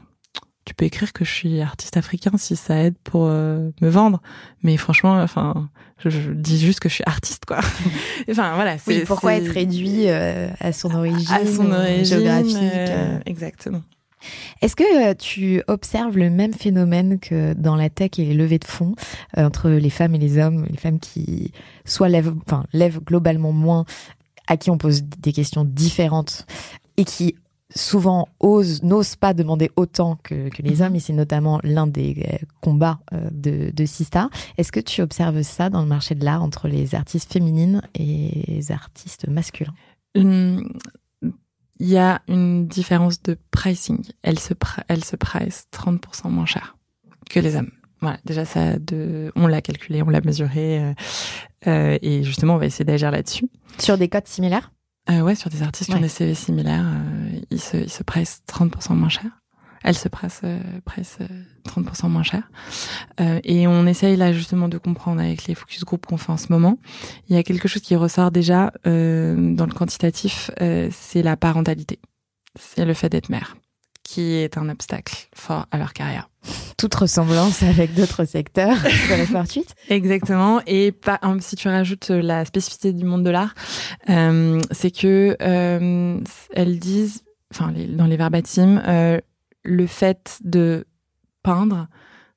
Tu peux écrire que je suis artiste africain si ça aide pour euh, me vendre, mais franchement, enfin, je, je dis juste que je suis artiste, quoi. enfin voilà. Oui, pourquoi être réduit euh, à son origine, à son euh, origine géographique euh. Exactement. Est-ce que tu observes le même phénomène que dans la tech et les levées de fonds entre les femmes et les hommes, les femmes qui soit lèvent, enfin, lèvent globalement moins, à qui on pose des questions différentes et qui souvent osent, n'osent pas demander autant que, que les Mhm. hommes, et c'est notamment l'un des euh, combats euh, de, de Sista. Est-ce que tu observes ça dans le marché de l'art entre les artistes féminines et les artistes masculins? Hum, Il y a une différence de pricing. Elle se, elle se price 30% moins cher que les hommes. Voilà, déjà ça, de, on l'a calculé, on l'a mesuré, euh, et justement on va essayer d'agir là-dessus. Sur des codes similaires? Euh, ouais, sur des artistes qui Ouais. ont des CV similaires, euh, ils se, ils se pricent 30% moins cher. Elle se presse, euh, presse euh, 30% moins cher. Euh, et on essaye là justement de comprendre avec les focus group qu'on fait en ce moment. Il y a quelque chose qui ressort déjà euh, dans le quantitatif, euh, c'est la parentalité. C'est le fait d'être mère, qui est un obstacle fort à leur carrière. Toute ressemblance avec d'autres secteurs serait fortuite. Exactement. Et pas, hein, si tu rajoutes euh, la spécificité du monde de l'art, euh, c'est que euh, elles disent, enfin les- dans les verbatims, euh, le fait de peindre,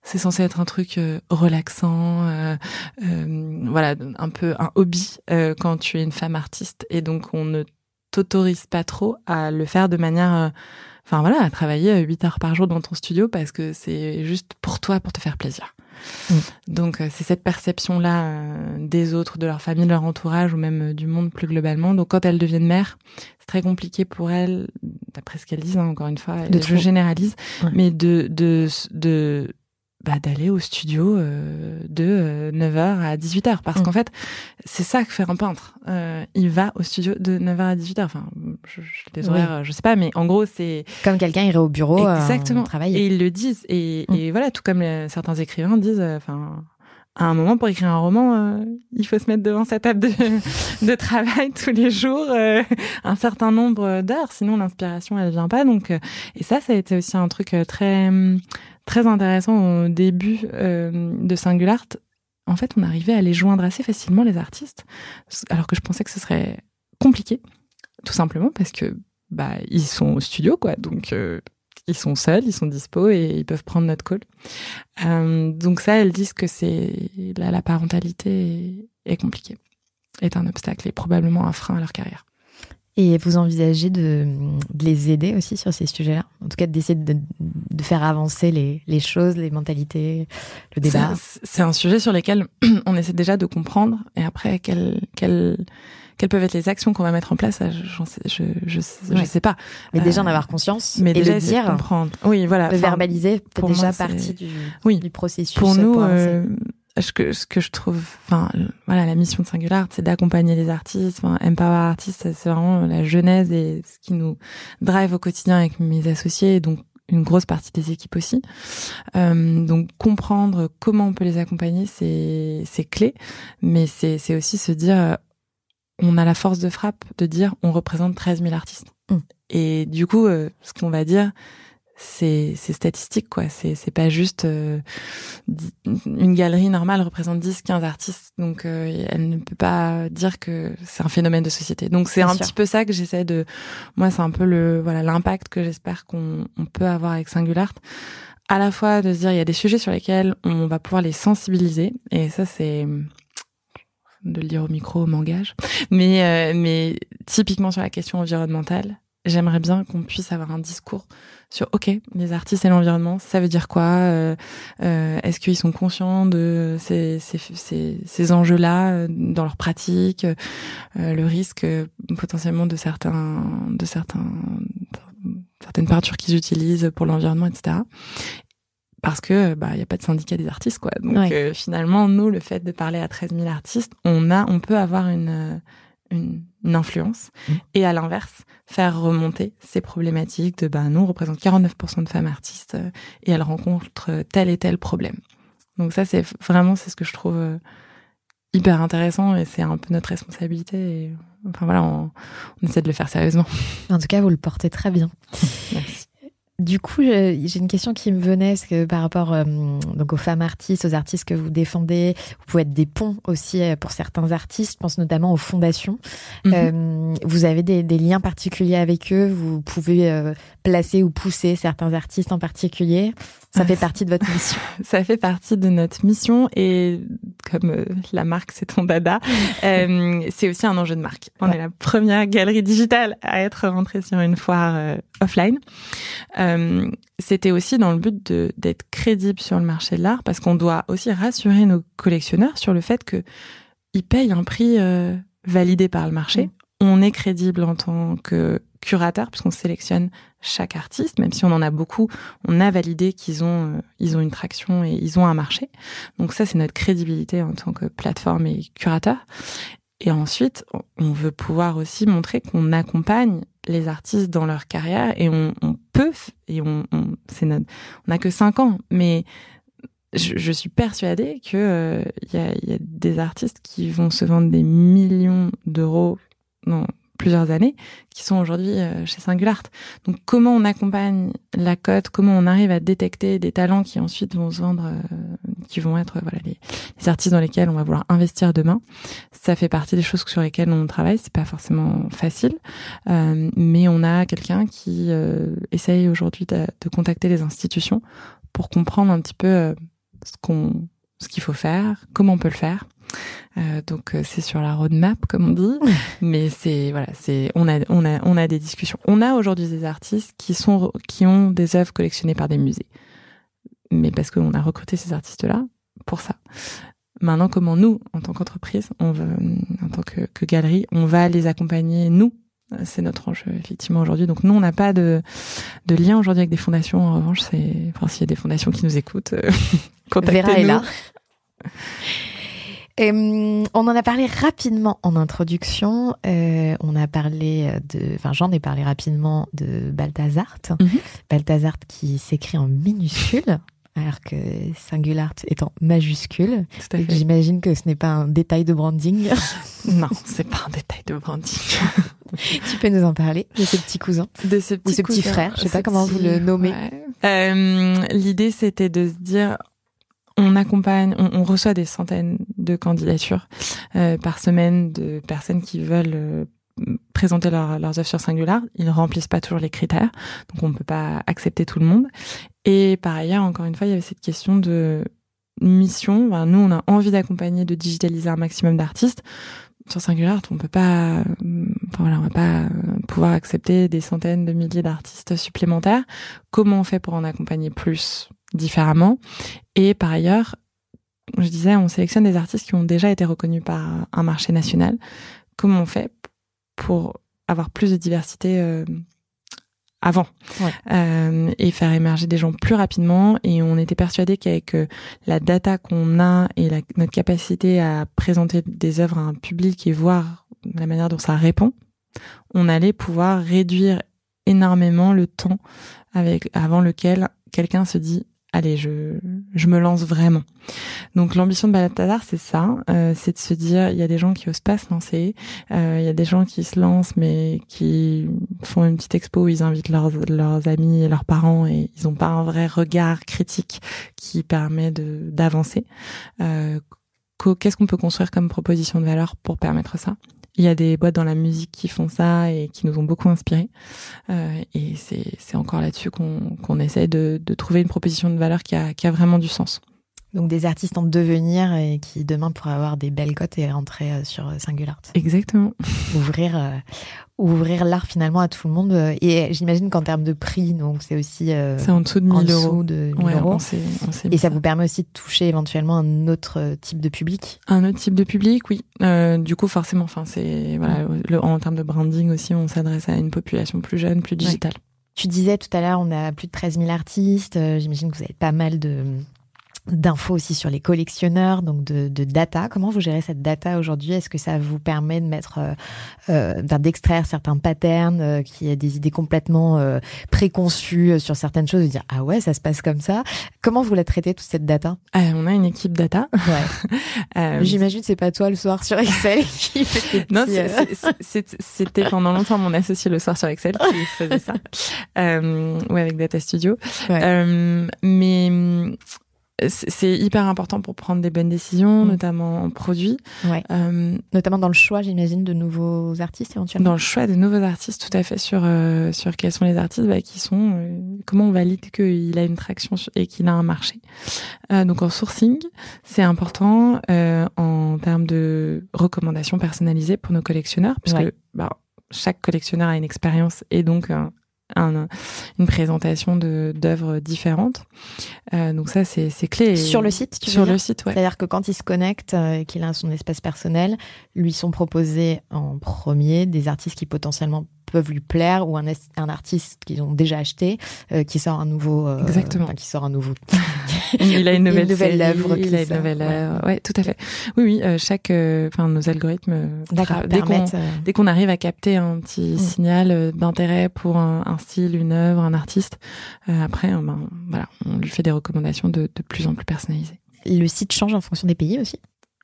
c'est censé être un truc euh, relaxant, euh, euh, voilà, un peu un hobby quand tu es une femme artiste. Et donc on ne t'autorise pas trop à le faire de manière enfin voilà, à travailler 8 heures par jour dans ton studio parce que c'est juste pour toi, pour te faire plaisir. Mm. Donc euh, c'est cette perception-là euh, des autres, de leur famille, de leur entourage ou même euh, du monde plus globalement. Donc quand elles deviennent mères, c'est très compliqué pour elles, d'après ce qu'elles disent, hein, encore une fois, De je généralise, Ouais. mais de de de bah, d'aller au studio euh, de 9h à 18h parce Mm. qu'en fait c'est ça que fait un peintre euh, il va au studio de 9h à 18h enfin je, je, les Oui. horaires je sais pas mais en gros c'est Comme quelqu'un irait au bureau Exactement. euh, travailler. et ils le disent. Et, Mm. et voilà, tout comme euh, certains écrivains disent, euh, enfin, à un moment, pour écrire un roman, euh, il faut se mettre devant sa table de, de travail tous les jours, euh, un certain nombre d'heures, sinon l'inspiration elle vient pas. Donc, euh, et ça, ça a été aussi un truc très très intéressant au début de Singulart. En fait, on arrivait à les joindre assez facilement les artistes, alors que je pensais que ce serait compliqué, tout simplement parce que bah ils sont au studio quoi, donc ils sont seuls, ils sont dispo et ils peuvent prendre notre call. Euh, donc ça, elles disent que c'est la, la parentalité est, compliquée, est un obstacle et probablement un frein à leur carrière. Et vous envisagez de, les aider aussi sur ces sujets-là? En tout cas, d'essayer de, de, faire avancer les, les, choses, les mentalités, le débat C'est un sujet sur lequel on essaie déjà de comprendre et après, quelle, quelle, quelles peuvent être les actions qu'on va mettre en place Je sais, je, je, je sais pas. Mais déjà en euh, avoir conscience mais et déjà le dire, comprendre. Oui, voilà. Le verbaliser fait déjà partie du, oui. du processus. Pour nous, euh, ce que ce que je trouve, enfin voilà, la mission de Singular, c'est d'accompagner les artistes. Enfin, Empower Artists, c'est vraiment la genèse et ce qui nous drive au quotidien avec mes associés. Donc une grosse partie des équipes aussi. Euh, donc comprendre comment on peut les accompagner, c'est c'est clé, mais c'est c'est aussi se dire on a la force de frappe de dire on représente 13 000 artistes. Mm. Et du coup, euh, ce qu'on va dire, c'est statistique quoi. C'est c'est pas juste euh, une galerie normale représente 10 15 artistes. Donc euh, elle ne peut pas dire que c'est un phénomène de société. Donc c'est un petit peu ça que j'essaie de moi c'est un peu le voilà l'impact que j'espère qu'on on peut avoir avec Singulart à la fois de se dire il y a des sujets sur lesquels on va pouvoir les sensibiliser. Et ça c'est de le dire au micro m'engage. Mais, euh, mais typiquement sur la question environnementale, j'aimerais bien qu'on puisse avoir un discours sur OK, les artistes et l'environnement, ça veut dire quoi euh, euh, Est-ce qu'ils sont conscients de ces, ces, ces, ces enjeux-là dans leur pratique, le risque potentiellement de certains de certains certaines peintures qu'ils utilisent pour l'environnement, etc parce que bah il y a pas de syndicat des artistes quoi. Donc euh, finalement nous le fait de parler à 13 000 artistes, on a on peut avoir une euh, une, influence mmh. et à l'inverse faire remonter ces problématiques de bah nous on représente 49% de femmes artistes euh, et elles rencontrent tel et tel problème. Donc ça c'est vraiment c'est ce que je trouve hyper intéressant et c'est un peu notre responsabilité et enfin voilà on, on essaie de le faire sérieusement. En tout cas vous le portez très bien. Merci. Du coup, j'ai une question qui me venait parce que par rapport euh, donc aux femmes artistes, aux artistes que vous défendez, vous pouvez être des ponts aussi euh, pour certains artistes. Je pense notamment aux fondations. Mhm. Euh, vous avez des, des, liens particuliers avec eux? Vous pouvez euh, placer ou pousser certains artistes en particulier? Ça fait partie de votre mission. Ça fait partie de notre mission et comme euh, la marque c'est ton dada, euh, c'est aussi un enjeu de marque. On est la première galerie digitale à être rentrée sur une foire euh, offline. C'était aussi dans le but d'être crédible sur le marché de l'art parce qu'on doit aussi rassurer nos collectionneurs sur le fait que ils payent un prix validé par le marché. Mm. On est crédible en tant que curateur puisqu'on sélectionne chaque artiste, même si on en a beaucoup, on a validé qu'ils ont euh, ils ont une traction et ils ont un marché. Donc ça c'est notre crédibilité en tant que plateforme et curateur. Et ensuite, on veut pouvoir aussi montrer qu'on accompagne les artistes dans leur carrière et on, on peut et on, on c'est notre on a que cinq ans, mais je, je suis persuadée que euh, il y, a, y, a, des artistes qui vont se vendre des millions d'euros non plusieurs années, qui sont aujourd'hui euh, chez Singulart. Donc comment on accompagne la cote, comment on arrive à détecter des talents qui ensuite vont se vendre, euh, qui vont être voilà les, artistes dans lesquels on va vouloir investir demain? Ça fait partie des choses sur lesquelles on travaille. C'est pas forcément facile, euh, mais on a quelqu'un qui essaye aujourd'hui de, de, contacter les institutions pour comprendre un petit peu ce qu'on ce qu'il faut faire, comment on peut le faire. Euh, donc euh, c'est sur la roadmap comme on dit, mais c'est voilà, c'est on a on a on a des discussions. On a aujourd'hui des artistes qui sont qui ont des œuvres collectionnées par des musées, mais parce qu'on a recruté ces artistes-là pour ça. Maintenant, comment nous, en tant qu'entreprise, on veut, en tant que, que galerie, on va les accompagner nous? C'est notre enjeu effectivement aujourd'hui. Donc nous, on n'a pas de, de lien aujourd'hui avec des fondations. En revanche, c'est enfin s'il y a des fondations qui nous écoutent, euh, contactez-nous. est là. Hum, on en a parlé rapidement en introduction. Euh, on a parlé de, enfin j'en ai parlé rapidement de Balthazar. Mm Balthazar qui s'écrit en minuscule. alors que Singular est en majuscule. J'imagine que ce n'est pas un détail de branding. Non, c'est pas un détail de branding. tu peux nous en parler de ce petit cousin De ce petit, ce petit frère, je sais pas comment vous le nommez. ouais. Euh, L'idée, c'était de se dire, on accompagne, on, reçoit des centaines de candidatures euh, par semaine de personnes qui veulent euh, présenter leur- leurs œuvres sur Singular. Ils remplissent pas toujours les critères, donc on peut pas accepter tout le monde. Et par ailleurs, encore une fois, il y avait cette question de mission. Nous, on a envie d'accompagner, de digitaliser un maximum d'artistes. Sur Singular, on peut pas, euh, voilà, on va pas pouvoir accepter des centaines de milliers d'artistes supplémentaires. Comment on fait pour en accompagner plus? Différemment Et par ailleurs, je disais, on sélectionne des artistes qui ont déjà été reconnus par un marché national. Comment on fait pour avoir plus de diversité euh, avant Ouais. Euh, et faire émerger des gens plus rapidement? Et on était persuadé qu'avec euh, la data qu'on a et la- notre capacité à présenter des œuvres à un public et voir la manière dont ça répond, on allait pouvoir réduire énormément le temps avec avant lequel quelqu'un se dit allez je je me lance vraiment. Donc l'ambition de Balatazar c'est ça, euh, c'est de se dire il y a des gens qui osent pas se lancer, euh, il y a des gens qui se lancent mais qui font une petite expo où ils invitent leurs leurs amis et leurs parents et ils ont pas un vrai regard critique qui permet de d'avancer. Euh, Qu'est-ce qu'on peut construire comme proposition de valeur pour permettre ça? Il y a des boîtes dans la musique qui font ça et qui nous ont beaucoup inspirés. Euh, et c'est encore là-dessus qu'on qu'on essaie de, de trouver une proposition de valeur qui a, qui a vraiment du sens. Donc des artistes en devenir et qui demain pourraient avoir des belles cotes et rentrer euh, sur euh, Singular. Exactement. Ouvrir, euh, ouvrir l'art finalement à tout le monde. Et j'imagine qu'en termes de prix, donc c'est aussi euh, C'est en dessous de en 1000 euros. de 1000 Ouais, euros. on on Et ça vous permet aussi de toucher éventuellement un autre type de public? Un autre type de public, oui. Euh, du coup, forcément, enfin, c'est voilà, le, en termes de branding aussi, on s'adresse à une population plus jeune, plus digitale. Tu disais tout à l'heure, on a plus de 13 000 artistes. J'imagine que vous avez pas mal de d'infos aussi sur les collectionneurs, donc de, de data. Comment vous gérez cette data aujourd'hui? Est-ce que ça vous permet de mettre, euh, euh, d'extraire certains patterns, euh, qui a des idées complètement euh, préconçues euh, sur certaines choses, de dire ah ouais, ça se passe comme ça? Comment vous la traitez toute cette data? Euh, on a une équipe data. Ouais. Euh, J'imagine c'est pas toi le soir sur Excel qui fait tes Non, c'était pendant longtemps mon associé le soir sur Excel qui faisait ça. Euh, ouais, avec Data Studio. Ouais. Euh, mais c'est hyper important pour prendre des bonnes décisions, Mm. notamment en produit. Ouais. Euh, notamment dans le choix, j'imagine, de nouveaux artistes éventuellement. dans le choix de nouveaux artistes, tout à fait sur euh, sur quels sont les artistes bah, qui sont, euh, comment on valide qu'il a une traction et qu'il a un marché. Euh, donc en sourcing, c'est important euh, en termes de recommandations personnalisées pour nos collectionneurs, parce Ouais. que bah, chaque collectionneur a une expérience et donc un- un- une présentation de d'œuvres différentes. Euh, donc ça c'est c'est clé. Sur le site, tu veux sur le site, ouais. C'est-à-dire que quand il se connecte euh, et qu'il a son espace personnel, lui sont proposés en premier des artistes qui potentiellement peuvent lui plaire ou un, un artiste qu'ils ont déjà acheté euh, qui sort un nouveau euh, Exactement. enfin, qui sort un nouveau Il a une nouvelle, nouvelle série, œuvre il a une nouvelle œuvre. Ouais, tout à fait. Oui, oui. euh, chaque, euh, enfin, nos algorithmes. euh, dès qu'on euh, dès qu'on arrive à capter un petit Mm. signal euh, d'intérêt pour un, un style, une œuvre, un artiste, euh, après, euh, ben, voilà, on lui fait des recommandations de, de plus en plus personnalisées. le site change en fonction des pays aussi?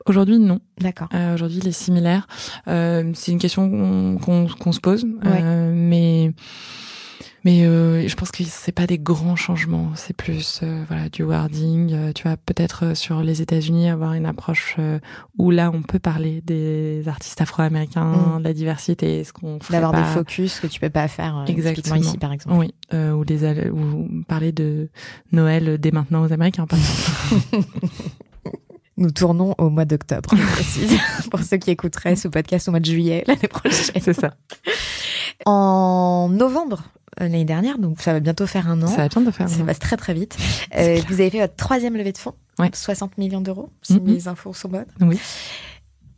Aujourd'hui, non. d'accord Euh, Aujourd'hui, il est similaire. Euh, c'est une question qu'on qu'on- qu'on se pose, euh, mais mais euh, je pense que c'est pas des grands changements. C'est plus euh, voilà du wording. Euh, tu vas peut-être sur les États-Unis avoir une approche où là on peut parler des artistes afro-américains, Mm. de la diversité, ce qu'on d'avoir pas... des focus que tu peux pas faire euh, Exactement. ici par exemple Oui, euh, ou al- ou parler de Noël dès maintenant aux Américains. Par exemple. nous tournons au mois d'octobre pour ceux qui écouteraient ce podcast au mois de juillet l'année prochaine c'est ça. en novembre euh, l'année dernière donc ça va bientôt faire un an Ça va bien de faire. Ça passe très très vite. Euh, vous avez fait votre troisième levée de fonds, Ouais. 60 millions d'euros, si Mhm. mes infos sont bonnes. Oui.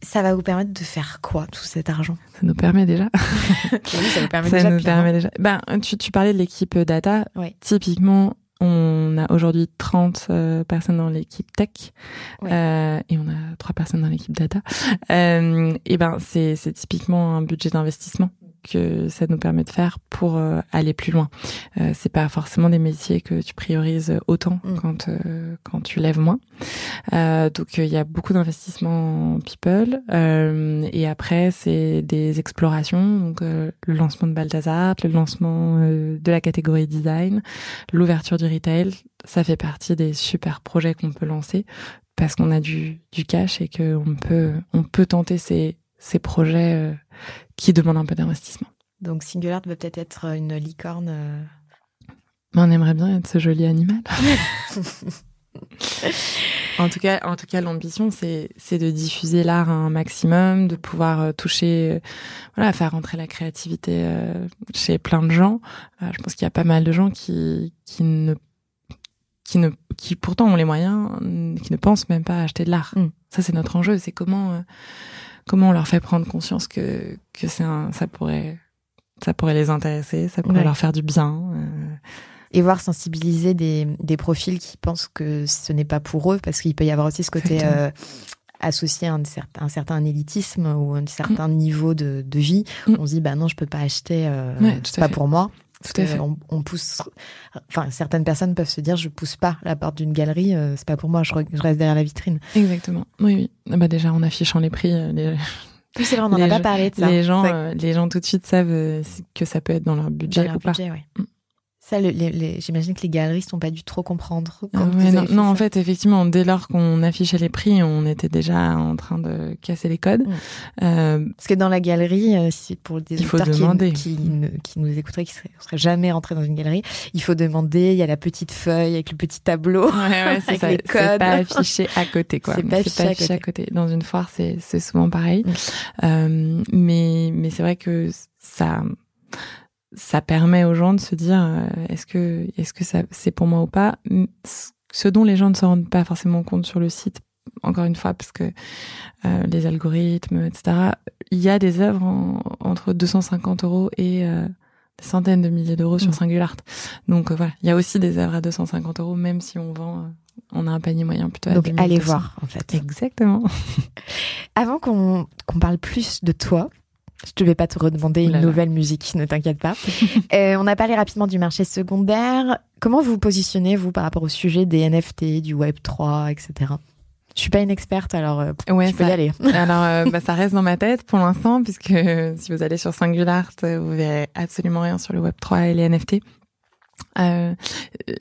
Ça va vous permettre de faire quoi, tout cet argent? Ça nous permet déjà. Oui, ça vous permet ça déjà nous permet déjà. Ben, tu, tu parlais de l'équipe data. Ouais. Typiquement, on a aujourd'hui 30 euh, personnes dans l'équipe tech Ouais. euh, et on a trois personnes dans l'équipe data. Euh, et ben, c'est c'est typiquement un budget d'investissement que ça nous permet de faire pour euh, aller plus loin. Euh, c'est pas forcément des métiers que tu priorises autant Mm. quand euh, quand tu lèves moins. Donc il y a beaucoup d'investissements en people et après c'est des explorations donc le lancement de Balthazar, le lancement de la catégorie design, l'ouverture du retail, ça fait partie des super projets qu'on peut lancer parce qu'on a du du cash et que on peut on peut tenter ces ces projets euh, qui demandent un peu d'investissement. Donc Singular va peut-être être une licorne. euh, on aimerait bien être ce joli animal. en tout cas, en tout cas, l'ambition, c'est, c'est de diffuser l'art un maximum, de pouvoir euh, toucher, euh, voilà, faire rentrer la créativité euh, chez plein de gens. Euh, je pense qu'il y a pas mal de gens qui, qui ne, qui ne, qui pourtant ont les moyens, qui ne pensent même pas à acheter de l'art. Mm. Ça, c'est notre enjeu. C'est comment, euh, comment on leur fait prendre conscience que, que c'est un, ça pourrait, ça pourrait les intéresser, ça pourrait Ouais. leur faire du bien. euh, et voir sensibiliser des, des profils qui pensent que ce n'est pas pour eux, parce qu'il peut y avoir aussi ce côté euh, associé à un certain, un certain élitisme ou un certain niveau de, de vie. Mm. On se dit, bah non, je peux pas acheter, euh, Ouais, pas fait. pour moi. Tout à fait. On, on pousse, enfin, certaines personnes peuvent se dire, je pousse pas la porte d'une galerie, euh, c'est pas pour moi, je, re- je reste derrière la vitrine. Exactement. Oui, oui. Ah Bah déjà, en affichant les prix, euh, les, Oui, c'est vrai, on n'en a Les pas gens- parlé de ça. les gens, euh, les gens tout de suite savent euh, que ça peut être dans leur budget dans leur ou pas. budget, ouais. Mm. Ça, le- les- les- j'imagine que les galeristes n'ont pas dû trop comprendre. Ah ouais, non, fait non, en fait, effectivement, dès lors qu'on affichait les prix, on était déjà en train de casser les codes. Euh, Parce que dans la galerie, euh, si pour des auditeurs qui-. Qui, ne- qui nous écouteraient, qui seraient, seraient jamais rentrés dans une galerie, il faut demander. Il y a la petite feuille avec le petit tableau. ouais, ouais, c'est Avec ça. les C'est codes. pas affiché à côté, quoi. C'est pas affiché à côté. Dans une foire, c'est c'est souvent pareil. Euh, mais mais c'est vrai que ça ça permet aux gens de se dire euh, est-ce que est-ce que ça c'est pour moi ou pas? Ce dont les gens ne se rendent pas forcément compte sur le site encore une fois parce que euh, les algorithmes etc il y a des œuvres en- entre 250 euros et euh, des centaines de milliers d'euros sur Mm. Singular donc euh, voilà il y a aussi des œuvres à 250 euros même si on vend euh, on a un panier moyen plutôt à Donc 10 allez 200. voir en fait. exactement Avant qu'on qu'on parle plus de toi, je ne vais pas te redemander une Oulala. nouvelle musique, ne t'inquiète pas. Euh, on a parlé rapidement du marché secondaire. Comment vous vous positionnez, vous, par rapport au sujet des NFT, du Web 3, etc. Je suis pas une experte, alors euh, ouais tu peux ça- y aller. Alors, euh, bah, ça reste dans ma tête pour l'instant, puisque si vous allez sur Singulart, euh, vous verrez absolument rien sur le Web 3 et les NFT.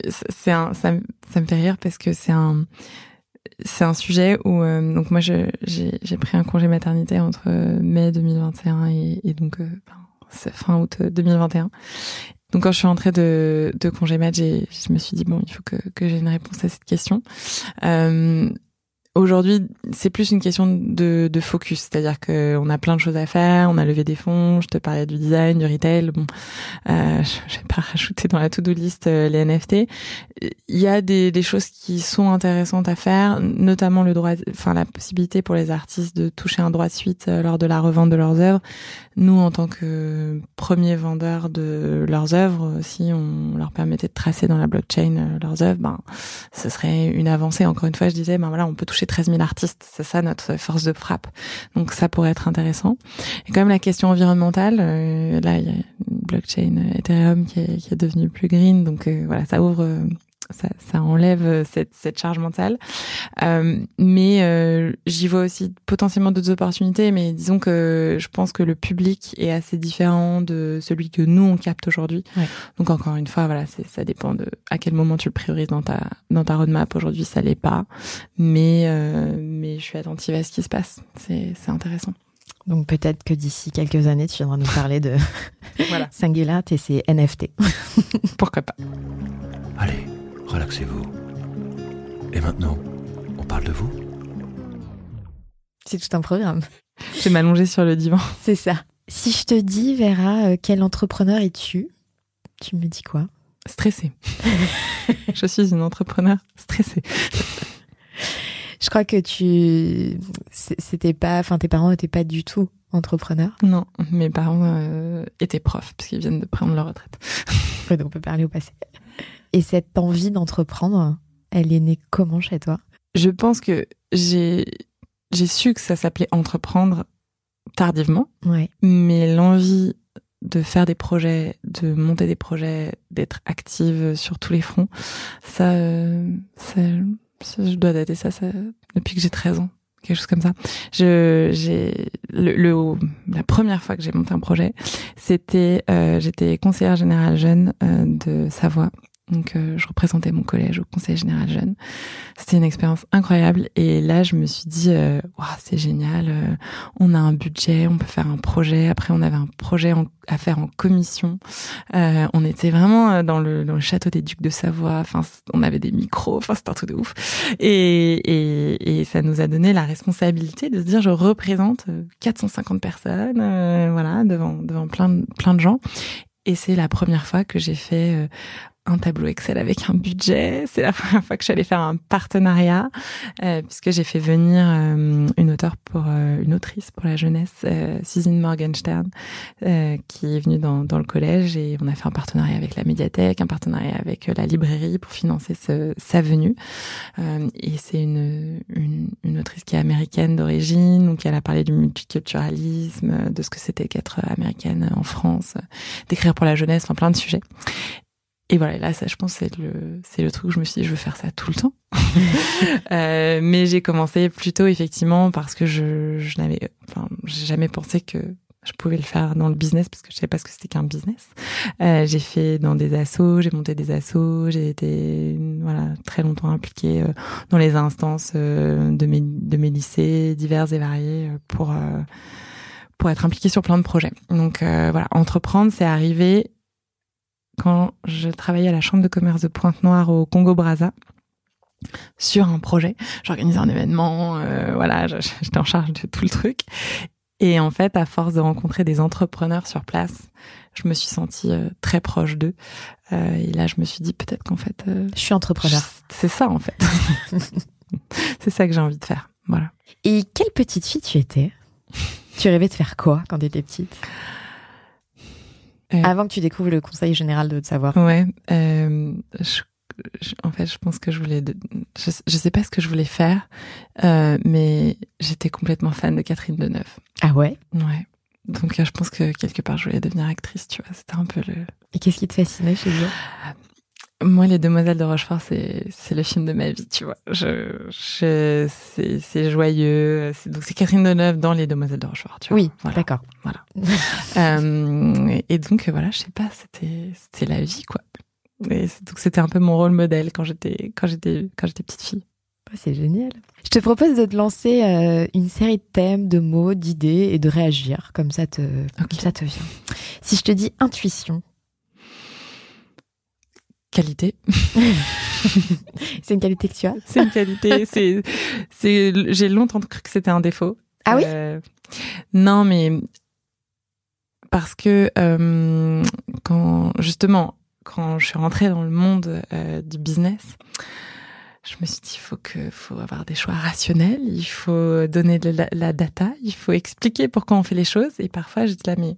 C'est ça me fait rire parce que c'est un, c'est un sujet où euh, donc moi j'ai pris un congé maternité entre euh, mai 2021 et, et donc euh, ben, fin août euh, 2021. Donc quand je suis rentrée de, de congé mat, je me suis dit bon il faut que, que j'ai une réponse à cette question. Euh, Aujourd'hui, c'est plus une question de, de focus, c'est-à-dire que on a plein de choses à faire, on a levé des fonds. Je te parlais du design, du retail. Bon, euh, je vais pas rajouter dans la to-do list euh, les NFT. Il y a des, des choses qui sont intéressantes à faire, notamment le droit, enfin la possibilité pour les artistes de toucher un droit de suite euh, lors de la revente de leurs œuvres. Nous, en tant que premier vendeur de leurs œuvres, si on leur permettait de tracer dans la blockchain euh, leurs œuvres, ben ce serait une avancée. Encore une fois, je disais, ben voilà, on peut toucher 13 000 artistes, c'est ça notre force de frappe. Donc ça pourrait être intéressant. Et quand même la question environnementale, euh, là il y a une blockchain Ethereum qui est, qui est devenue plus green, donc euh, voilà, ça ouvre, euh, ça, ça enlève euh, cette, cette charge mentale. Euh, mais euh, j'y vois aussi potentiellement d'autres opportunités, mais disons que je pense que le public est assez différent de celui que nous on capte aujourd'hui. Ouais. Donc encore une fois, voilà, c'est ça dépend de à quel moment tu le priorises dans ta dans ta roadmap. Aujourd'hui, ça l'est pas, mais euh, mais je suis attentive à ce qui se passe. C'est c'est intéressant. Donc peut-être que d'ici quelques années, tu viendras nous parler de Voilà. Singular et ses NFT. Pourquoi pas Allez, relaxez-vous. Et maintenant, on parle de vous C'est tout un programme. Je vais m'allonger sur le divan. C'est ça. Si je te dis, Vera, euh, quel entrepreneur es-tu? Tu me dis quoi? Stressée. je suis une entrepreneur stressée. Je crois que tu, c'était pas, enfin tes parents n'étaient pas du tout entrepreneurs. Non, mes parents euh, étaient profs parce qu'ils viennent de prendre leur retraite. Donc on peut parler au passé. Et cette envie d'entreprendre, elle est née comment chez toi? Je pense que j'ai j'ai su que ça s'appelait entreprendre tardivement, Ouais. mais l'envie de faire des projets, de monter des projets, d'être active sur tous les fronts, ça, euh, ça, ça, je dois dater ça, ça depuis que j'ai 13 ans quelque chose comme ça. Je, j'ai le, le, la première fois que j'ai monté un projet, c'était euh, j'étais conseillère générale jeune euh, de Savoie donc, euh, je représentais mon collège au Conseil général jeune. C'était une expérience incroyable. Et là, je me suis dit, euh, c'est génial. Euh, on a un budget, on peut faire un projet. Après, on avait un projet à faire en commission. Euh, on était vraiment dans le, dans le château des Ducs de Savoie. Enfin, on avait des micros. Enfin, c'était un truc de ouf. Et, et, et, ça nous a donné la responsabilité de se dire, je représente 450 personnes, voilà, devant devant plein plein de gens. Et c'est la première fois que j'ai fait un tableau Excel avec un budget. C'est la première fois que j'allais faire un partenariat, euh, puisque j'ai fait venir euh, une auteure pour euh, une autrice pour la jeunesse, euh, Susan Morgenstern, qui est venue dans, dans, le collège et on a fait un partenariat avec la médiathèque, un partenariat avec la librairie pour financer ce, sa venue. et c'est une, une, une, autrice qui est américaine d'origine, donc elle a parlé du multiculturalisme, de ce que c'était qu'être américaine en France, d'écrire pour la jeunesse, enfin plein de sujets. Et voilà, là, ça, je pense, c'est le, c'est le truc où je me suis dit, je veux faire ça tout le temps. euh, mais j'ai commencé plutôt, effectivement, parce que je, je n'avais, enfin, j'ai jamais pensé que je pouvais le faire dans le business parce que je savais pas ce que c'était qu'un business. Euh, j'ai fait dans des assos, j'ai monté des assos, j'ai été, voilà, très longtemps impliquée euh, dans les instances euh, de mes, de mes lycées divers et variés euh, pour, pour être impliquée sur plein de projets. Donc, voilà, entreprendre, c'est arrivé quand je travaillais à la Chambre de commerce de Pointe-Noire au Congo-Brazza sur un projet. J'organisais un événement, euh, voilà, j'étais en charge de tout le truc. Et en fait, à force de rencontrer des entrepreneurs sur place, je me suis sentie euh, très proche d'eux. Euh, et là, je me suis dit peut-être qu'en fait, je suis entrepreneur. C'est ça en fait. c'est ça que j'ai envie de faire. Voilà. Et quelle petite fille tu étais? Tu rêvais de faire quoi quand tu étais petite? Euh, Avant que tu découvres le Conseil général de savoir. Ouais. Euh, en fait, je pense que je voulais. je, je, sais pas ce que je voulais faire, euh, mais j'étais complètement fan de Catherine Deneuve. Ah ouais? Ouais. Donc, euh, je pense que quelque part, je voulais devenir actrice. Tu vois, c'était un peu le. Et qu'est-ce qui te fascinait chez elle? Moi, Les Demoiselles de Rochefort, c'est c'est le film de ma vie, tu vois. Je, je c'est c'est joyeux. Donc c'est Catherine Deneuve dans Les Demoiselles de Rochefort, tu vois. Oui, d'accord. Voilà. euh, et donc voilà, je sais pas, c'était c'était la vie, quoi. Et donc c'était un peu mon rôle modèle quand j'étais quand j'étais quand j'étais petite fille. C'est génial. Je te propose de te lancer euh, une série de thèmes, de mots, d'idées et de réagir comme ça te comme ça te vient. Si je te dis intuition, Qualité. c'est une qualité que tu as C'est une qualité. c'est, c'est, j'ai longtemps cru que c'était un défaut. Ah oui euh, Non, mais parce que euh, quand justement quand je suis rentrée dans le monde euh, du business, je me suis dit il faut que faut avoir des choix rationnels, il faut donner de la, la data, il faut expliquer pourquoi on fait les choses. Et parfois, je dis là mais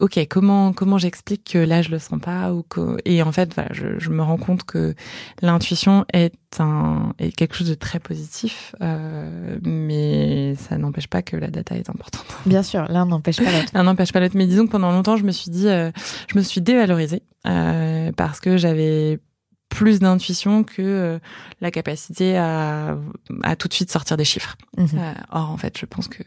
ok, comment comment j'explique que là je le sens pas ou que et en fait voilà, je, je me rends compte que l'intuition est un est quelque chose de très positif, euh, mais ça n'empêche pas que la data est importante. Bien sûr, l'un n'empêche pas l'autre. l'un n'empêche pas l'autre, mais disons que pendant longtemps je me suis dit, euh, je me suis dévalorisée euh, parce que j'avais plus d'intuition que euh, la capacité à, à tout de suite sortir des chiffres. Mhm. Euh, or en fait, je pense que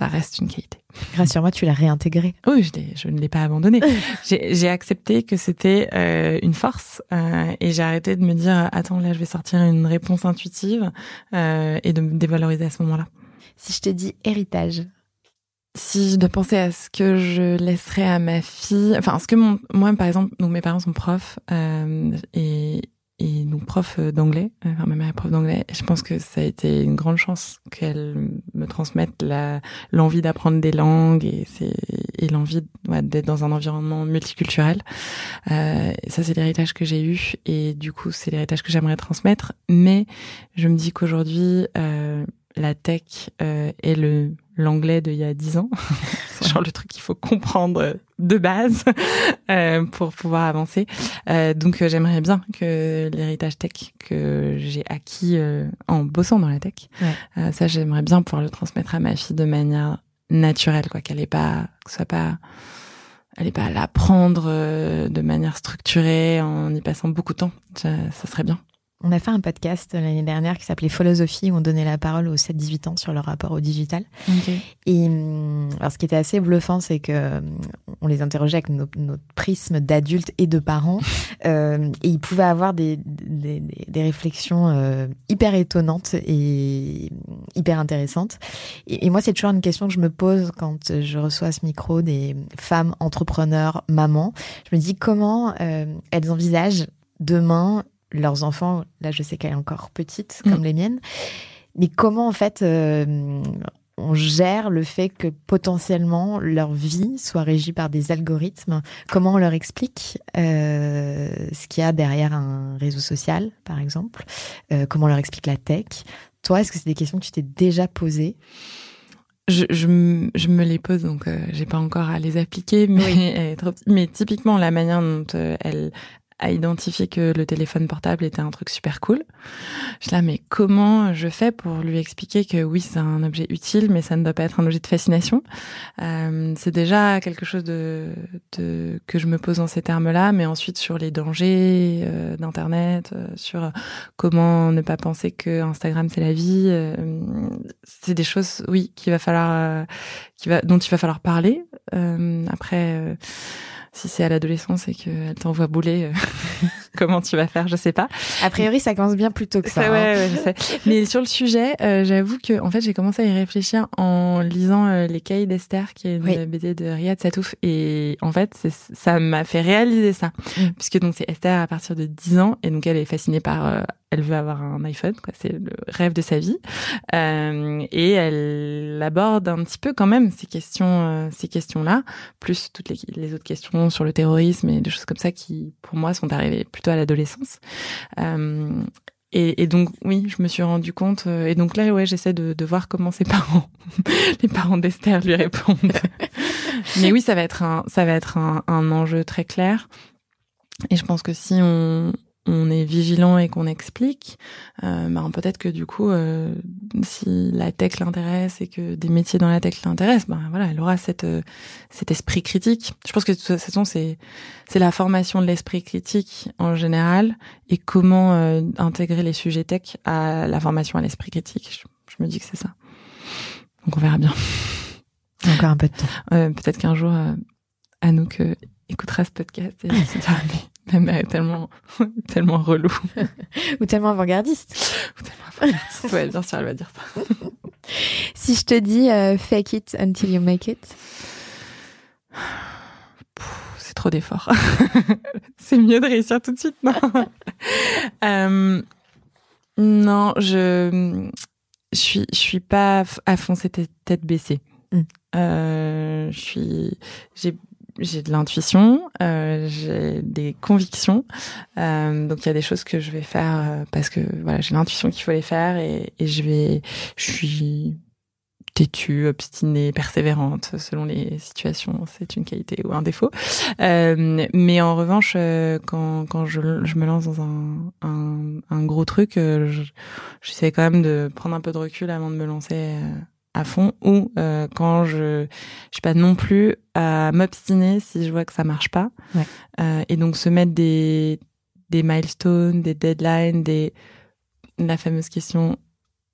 ça reste une qualité. Rassure-moi, tu l'as réintégré. Oui, je, je ne l'ai pas abandonné. j'ai accepté que c'était euh, une force euh, et j'ai arrêté de me dire attends là je vais sortir une réponse intuitive euh, et de me dévaloriser à ce moment-là. Si je te dis héritage. Si je dois penser à ce que je laisserai à ma fille, enfin ce que mon, moi par exemple, donc mes parents sont profs et et donc prof euh, d'anglais, euh, enfin ma mère est prof d'anglais. Je pense que ça a été une grande chance qu'elle me transmette l'envie d'apprendre des langues et et l'envie ouais, d'être dans un environnement multiculturel. Euh, ça c'est l'héritage que j'ai eu et du coup c'est l'héritage que j'aimerais transmettre. Mais je me dis qu'aujourd'hui euh, la tech euh, est le l'anglais d'il y a dix ans, genre le truc qu'il faut comprendre de base euh, pour pouvoir avancer. Euh, donc euh, j'aimerais bien que l'héritage tech que j'ai acquis euh, en bossant dans la tech, ouais. ça j'aimerais bien pouvoir le transmettre à ma fille de manière naturelle, quoi, qu'elle est pas, que ce soit pas, elle est pas à l'apprendre euh, de manière structurée en y passant beaucoup de temps. Ça, ça serait bien. On a fait un podcast l'année dernière qui s'appelait Philosophie où on donnait la parole aux 7-18 ans sur leur rapport au digital. Et hum, alors, ce qui était assez bluffant, c'est que hum, on les interrogeait avec nos- notre prisme d'adultes et de parents, euh, et ils pouvaient avoir des, des, des- des réflexions euh, hyper étonnantes et hyper intéressantes. Et, et moi, c'est toujours une question que je me pose quand je reçois à ce micro des femmes entrepreneurs, mamans. Je me dis comment euh, elles envisagent demain leurs enfants, là je sais qu'elle est encore petite, comme Mm. les miennes, mais comment en fait euh, on gère le fait que potentiellement leur vie soit régie par des algorithmes? Comment on leur explique euh, ce qu'il y a derrière un réseau social, par exemple? Euh, Comment on leur explique la tech? Toi, est-ce que c'est des questions que tu t'es déjà posées? Je, je, je me les pose, donc euh, j'ai pas encore à les appliquer, mais, petite. mais typiquement la manière dont euh, elle a identifié que le téléphone portable était un truc super cool. Je suis là, mais comment je fais pour lui expliquer que oui, c'est un objet utile, mais ça ne doit pas être un objet de fascination? Euh, C'est déjà quelque chose de, de que je me pose en ces termes-là, mais ensuite sur les dangers euh, d'Internet, euh, sur comment ne pas penser que Instagram c'est la vie. c'est des choses, oui, qu'il va falloir, dont il va falloir parler. Après, si c'est à l'adolescence et qu'elle t'envoie bouler, euh, comment tu vas faire, je sais pas. A priori, ça commence bien plus tôt que ça. Ça, hein. ouais, ouais, je sais. Mais sur le sujet, euh, j'avoue que en fait, j'ai commencé à y réfléchir en lisant euh, Les Cahiers d'Esther, qui est une Oui. BD de Riyad Satouf, et en fait, ça m'a fait réaliser ça, Mm. puisque donc c'est Esther à partir de 10 ans, et donc elle est fascinée par, elle veut avoir un iPhone, quoi, c'est le rêve de sa vie, Euh, et elle aborde un petit peu quand même ces questions, euh, ces questions-là, plus toutes les, les autres questions sur le terrorisme et des choses comme ça qui, pour moi, sont arrivées plutôt à l'adolescence. Euh, et, et donc oui, je me suis rendu compte. euh, et donc là, ouais, j'essaie de, de voir comment ses parents, les parents d'Esther, lui répondent. Mais oui, ça va être un, ça va être un, un enjeu très clair. Et je pense que si on, on est vigilant et qu'on explique, euh, ben peut-être que du coup, euh, si la tech l'intéresse et que des métiers dans la tech l'intéressent, ben voilà, elle aura cette, euh, cet esprit critique. Je pense que de toute façon, c'est c'est la formation de l'esprit critique en général et comment intégrer les sujets tech à la formation à l'esprit critique. Je, je me dis que c'est ça. Donc on verra bien. Encore un peu de temps. Peut-être qu'un jour, Anouk écoutera ce podcast et se dira mais ma mère est tellement tellement relou. Ou tellement avant-gardiste. Ou tellement informatique. ouais, bien sûr, elle va dire ça. Si je te dis euh, fake it until you make it. C'est trop d'efforts. c'est mieux de réussir tout de suite, non Euh, Non, je je suis je suis pas à foncer tête, tête baissée. Mm. Euh, je suis j'ai j'ai de l'intuition, euh, j'ai des convictions. Euh, donc il y a des choses que je vais faire euh, parce que voilà j'ai l'intuition qu'il faut les faire et, et je vais je suis têtue, obstinée, persévérante selon les situations. C'est une qualité ou un défaut. Euh, mais en revanche, euh, quand, quand je, je me lance dans un, un, un gros truc, euh, je- j'essaie quand même de prendre un peu de recul avant de me lancer à fond. Ou euh, quand je je suis pas non plus à m'obstiner si je vois que ça marche pas. Ouais. Euh, et donc se mettre des des milestones, des deadlines, des la fameuse question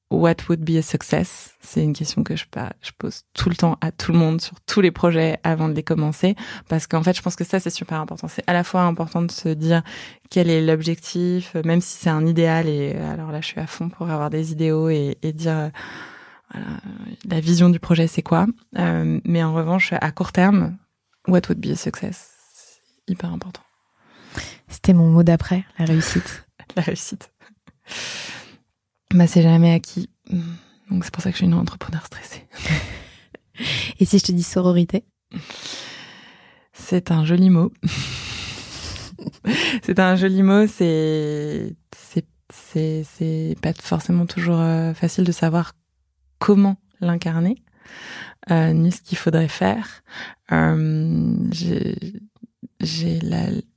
What would be a success? C'est une question que je, pa- je pose tout le temps à tout le monde sur tous les projets avant de les commencer parce qu'en fait je pense que ça c'est super important. C'est à la fois important de se dire quel est l'objectif, même si c'est un idéal et euh, alors là je suis à fond pour avoir des idéaux et, et dire voilà, la vision du projet c'est quoi? Euh, mais en revanche à court terme, what would be a success? C'est hyper important. C'était mon mot d'après, la réussite. La réussite. Bah c'est jamais acquis. Donc c'est pour ça que je suis une entrepreneur stressée. Et si je te dis sororité? C'est un joli mot. c'est un joli mot. C'est c'est c'est c'est pas forcément toujours euh, facile de savoir comment l'incarner, euh, ni ce qu'il faudrait faire. Euh, j'ai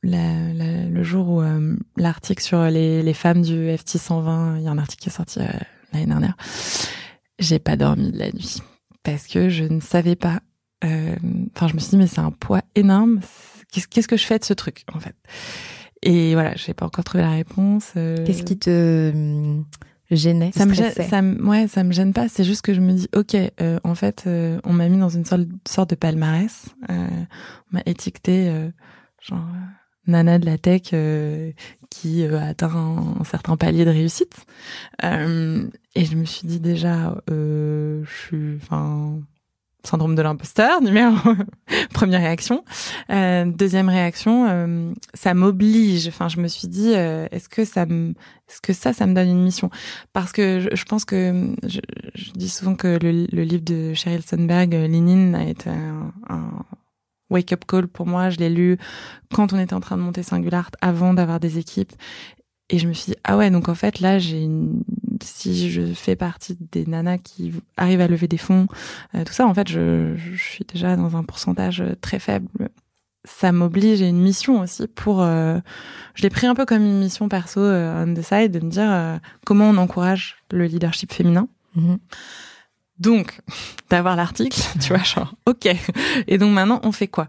le jour où euh, l'article sur les, femmes du FT 120, il y a un article qui est sorti euh, l'année dernière. J'ai pas dormi de la nuit parce que je ne savais pas. Enfin, je me suis dit mais c'est un poids énorme. Qu'est-ce que je fais de ce truc en fait? Et voilà, j'ai pas encore trouvé la réponse. Qu'est-ce qui te gênait ça me gêne, ça me, ouais, ça me gêne pas. C'est juste que je me dis, ok, euh, en fait, euh, on m'a mis dans une sorte, sorte de palmarès. Euh, on m'a étiqueté, euh, genre euh, nana de la tech euh, qui euh, a atteint un, un certain palier de réussite. Euh, et je me suis dit déjà, euh, je suis, enfin, syndrome de l'imposteur, numéro première réaction. Euh, deuxième réaction, euh, ça m'oblige. Enfin, je me suis dit, euh, est-ce que ça me, est-ce que ça, ça me donne une mission? Parce que je, je pense que je, je dis souvent que le, le livre de Sheryl Sandberg, euh, Lean In, a été un, un wake-up call pour moi. Je l'ai lu quand on était en train de monter Singular, avant d'avoir des équipes. Et je me suis dit, ah ouais, donc en fait, là, j'ai une... si je fais partie des nanas qui arrivent à lever des fonds, euh, tout ça, en fait, je, je suis déjà dans un pourcentage très faible. Ça m'oblige à une mission aussi pour. euh, je l'ai pris un peu comme une mission perso euh, on the side de me dire comment on encourage le leadership féminin. Mhm. Donc, d'avoir l'article, tu vois, genre, ok. Et donc maintenant, on fait quoi?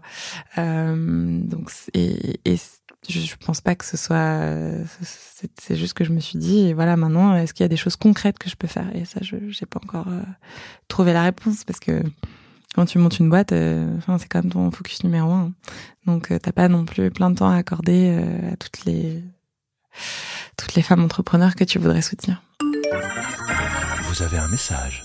Euh, Donc, et, et je, je pense pas que ce soit. C'est juste que je me suis dit, voilà, maintenant, est-ce qu'il y a des choses concrètes que je peux faire? Et ça, je j'ai pas encore euh, trouvé la réponse parce que quand tu montes une boîte, euh, enfin, c'est quand même ton focus numéro un. Donc, euh, t'as pas non plus plein de temps à accorder euh, à toutes les toutes les femmes entrepreneurs que tu voudrais soutenir. Vous avez un message.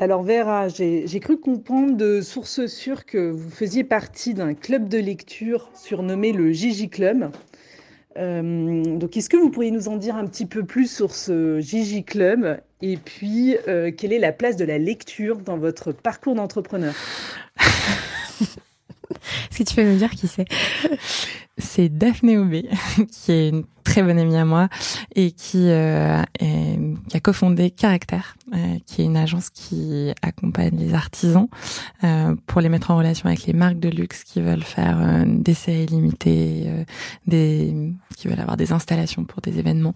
Alors Vera, j'ai j'ai cru comprendre de sources sûres que vous faisiez partie d'un club de lecture surnommé le Gigi Club. Euh, donc est-ce que vous pourriez nous en dire un petit peu plus sur ce Gigi Club? Et puis euh, quelle est la place de la lecture dans votre parcours d'entrepreneur? Est-ce que tu peux nous dire qui c'est? C'est Daphné Aubé, qui est une très bonne amie à moi et qui, euh, est- qui a cofondé Caractère, euh, qui est une agence qui accompagne les artisans euh, pour les mettre en relation avec les marques de luxe qui veulent faire euh, des séries limitées, des, qui veulent avoir des installations pour des événements.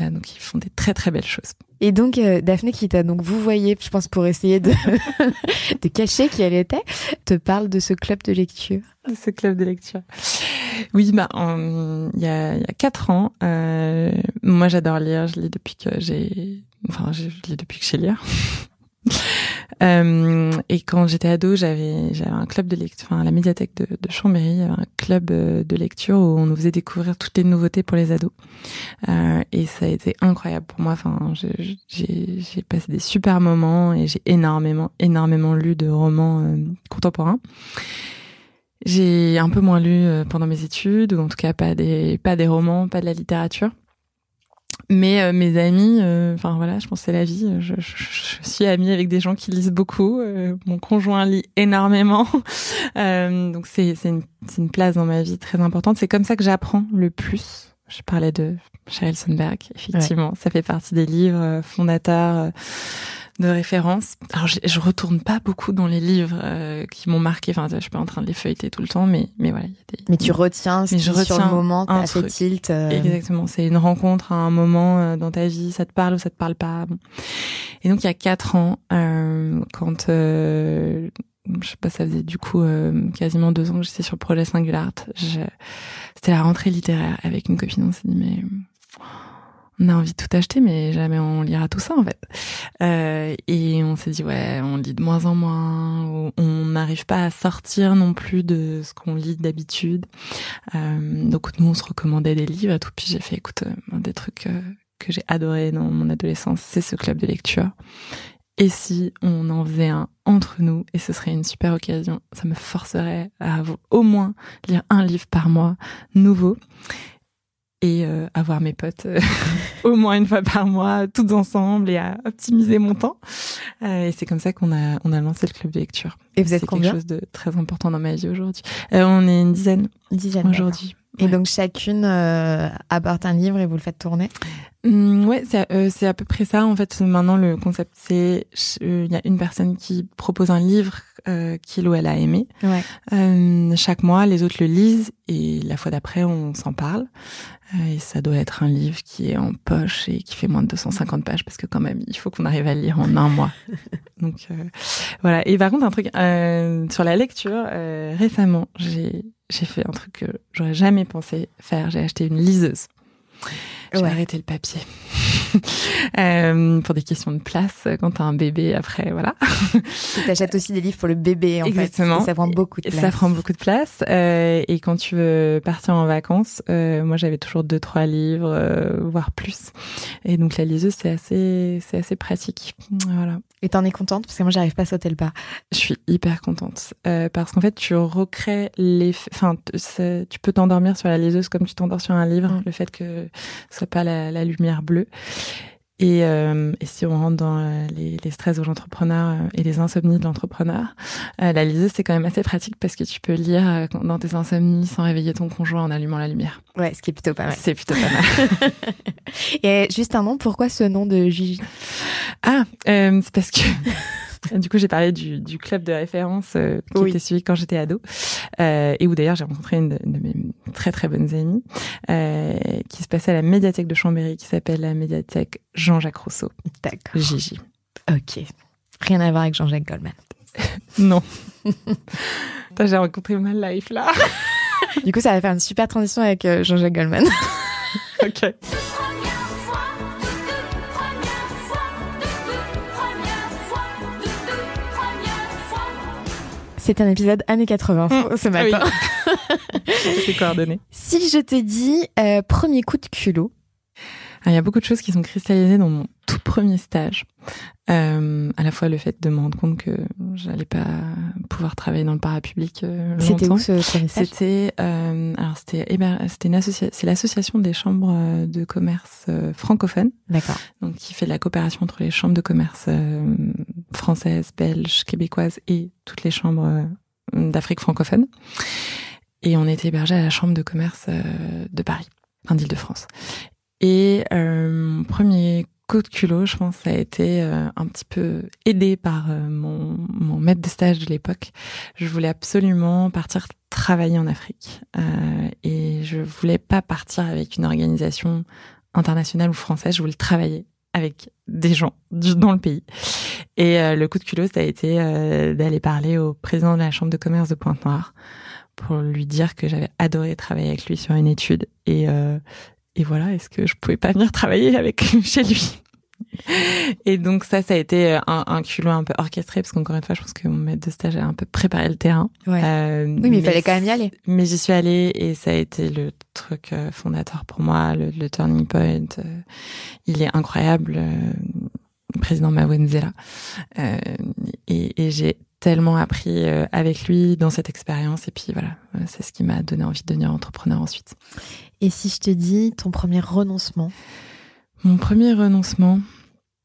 Donc ils font des très très belles choses. Et donc, Daphné, qui t'a donc vous voyez, je pense pour essayer de, de cacher qui elle était, te parle de ce club de lecture? de ce club de lecture. Oui, bah, il y a, y a quatre ans, euh, moi j'adore lire, je lis depuis que j'ai, enfin, je je lis depuis que je sais lire. Euh, et quand j'étais ado, j'avais j'avais un club de lecture, enfin la médiathèque de, Chambéry, il y avait un club euh, de lecture où on nous faisait découvrir toutes les nouveautés pour les ados. Euh, et ça a été incroyable pour moi. Enfin, j'ai passé des super moments et j'ai énormément énormément lu de romans euh, contemporains. J'ai un peu moins lu euh, pendant mes études, ou en tout cas pas des pas des romans, pas de la littérature. Mais euh, mes amis, euh, enfin voilà, je pense que c'est la vie. Je, je- je suis amie avec des gens qui lisent beaucoup. euh, mon conjoint lit énormément, Euh, donc c'est c'est une, c'est une place dans ma vie très importante. C'est comme ça que j'apprends le plus. Je parlais de Sheryl Sandberg, effectivement, ça fait partie des livres euh, fondateurs. De référence. Alors, je, je retourne pas beaucoup dans les livres euh, qui m'ont marqué. Enfin, je suis pas en train de les feuilleter tout le temps, mais mais voilà, il y a des. Mais tu retiens ce Mais qui, je sur le retiens moment, un fait truc. tilt. euh, Exactement, c'est une rencontre à un moment euh, dans ta vie, ça te parle ou ça te parle pas? Bon. Et donc il y a quatre ans, euh, quand euh, je sais pas, ça faisait du coup euh, quasiment deux ans que j'étais sur le projet Singular. Je... C'était la rentrée littéraire avec une copine. On s'est dit mais on a envie de tout acheter, mais jamais on lira tout ça en fait. Euh, et on s'est dit ouais, on lit de moins en moins, on n'arrive pas à sortir non plus de ce qu'on lit d'habitude. Euh, donc nous on se recommandait des livres et tout. Puis j'ai fait écoute, euh, des trucs euh, que j'ai adoré dans mon adolescence, c'est ce club de lecture. Et si on en faisait un entre nous, et ce serait une super occasion, ça me forcerait à au moins lire un livre par mois nouveau et euh, avoir mes potes euh, au moins une fois par mois, toutes ensemble et à optimiser mon temps. Euh, et c'est comme ça qu'on a on a lancé le club de lecture. Et vous êtes c'est combien quelque chose de très important dans ma vie aujourd'hui. Euh, on est une dizaine dizaine. aujourd'hui. Et donc chacune euh, apporte un livre et vous le faites tourner Mmh, ouais, c'est euh, c'est à peu près ça. En fait, maintenant le concept c'est il y a une personne qui propose un livre euh, qu'il ou elle a aimé. Ouais. Euh, chaque mois, les autres le lisent et la fois d'après, on s'en parle. Euh, et ça doit être un livre qui est en poche et qui fait moins de 250 pages parce que quand même, il faut qu'on arrive à le lire en un mois. Donc euh, voilà. Et par contre, un truc euh, sur la lecture, récemment, j'ai j'ai fait un truc que j'aurais jamais pensé faire. J'ai acheté une liseuse. J'ai Ouais. arrêté le papier. Euh, pour des questions de place, quand t'as un bébé, après, voilà. T'achètes aussi des livres pour le bébé en Exactement. fait. Ça prend beaucoup de place. Ça prend beaucoup de place. Euh, et quand tu veux partir en vacances, euh, moi j'avais toujours deux trois livres, euh, voire plus. Et donc la liseuse c'est assez c'est assez pratique. Voilà. Et t'en es contente? Parce que moi j'arrive pas à sauter le pas. Je suis hyper contente euh, parce qu'en fait tu recrées les, enfin tu peux t'endormir sur la liseuse comme tu t'endors sur un livre. Mm. Le fait que ce soit pas la, la lumière bleue. Et, euh, et si on rentre dans euh, les, les stress de l'entrepreneur euh, et les insomnies de l'entrepreneur, la liseuse c'est quand même assez pratique parce que tu peux lire dans tes insomnies sans réveiller ton conjoint en allumant la lumière. Ouais, ce qui est plutôt pas mal. C'est plutôt pas mal. Et juste un nom, pourquoi ce nom de Gigi? Ah, c'est parce que du coup j'ai parlé du, du club de référence euh, qui Oui. était suivi quand j'étais ado euh, et où d'ailleurs j'ai rencontré une de, de mes très très bonnes amies euh, qui se passait à la médiathèque de Chambéry qui s'appelle la médiathèque Jean-Jacques Rousseau, D'accord. Gigi. Ok. Rien à voir avec Jean-Jacques Goldman. Non. J'ai rencontré ma life là. Du coup, ça va faire une super transition avec Jean-Jacques Goldman. ok. C'est un épisode années 80 Mm. ce matin. C'est coordonné. Si je te dis euh, premier coup de culot, Ah, Il y a beaucoup de choses qui sont cristallisées dans mon tout premier stage. Euh, à la fois le fait de me rendre compte que j'allais pas pouvoir travailler dans le parapublic. Euh, c'était où ce premier stage? C'était euh, alors c'était une c'est l'association des chambres de commerce francophones D'accord. donc qui fait de la coopération entre les chambres de commerce françaises, belges, québécoises et toutes les chambres euh, d'Afrique francophone. Et on était hébergé à la chambre de commerce euh, de Paris, enfin d'Île-de-France. Et euh, mon premier coup de culot, je pense, a été un petit peu aidé par mon, mon maître de stage de l'époque. Je voulais absolument partir travailler en Afrique. Et je voulais pas partir avec une organisation internationale ou française, je voulais travailler avec des gens du- dans le pays. Et euh, le coup de culot, ça a été euh, d'aller parler au président de la chambre de commerce de Pointe-Noire pour lui dire que j'avais adoré travailler avec lui sur une étude. Et, euh, voilà, est-ce que je pouvais pas venir travailler avec chez lui? Et donc ça, ça a été un, un culot un peu orchestré parce qu'encore une fois, je pense que mon maître de stage a un peu préparé le terrain. Ouais. Euh, Oui, mais il fallait quand même y aller. Mais j'y suis allée et ça a été le truc euh, fondateur pour moi, le, le turning point. euh, il est incroyable, euh, le président Mawenzela. Euh, et et j'ai tellement appris euh, avec lui dans cette expérience. Et puis voilà, euh, c'est ce qui m'a donné envie de devenir entrepreneur ensuite. Et si je te dis ton premier renoncement? Mon premier renoncement,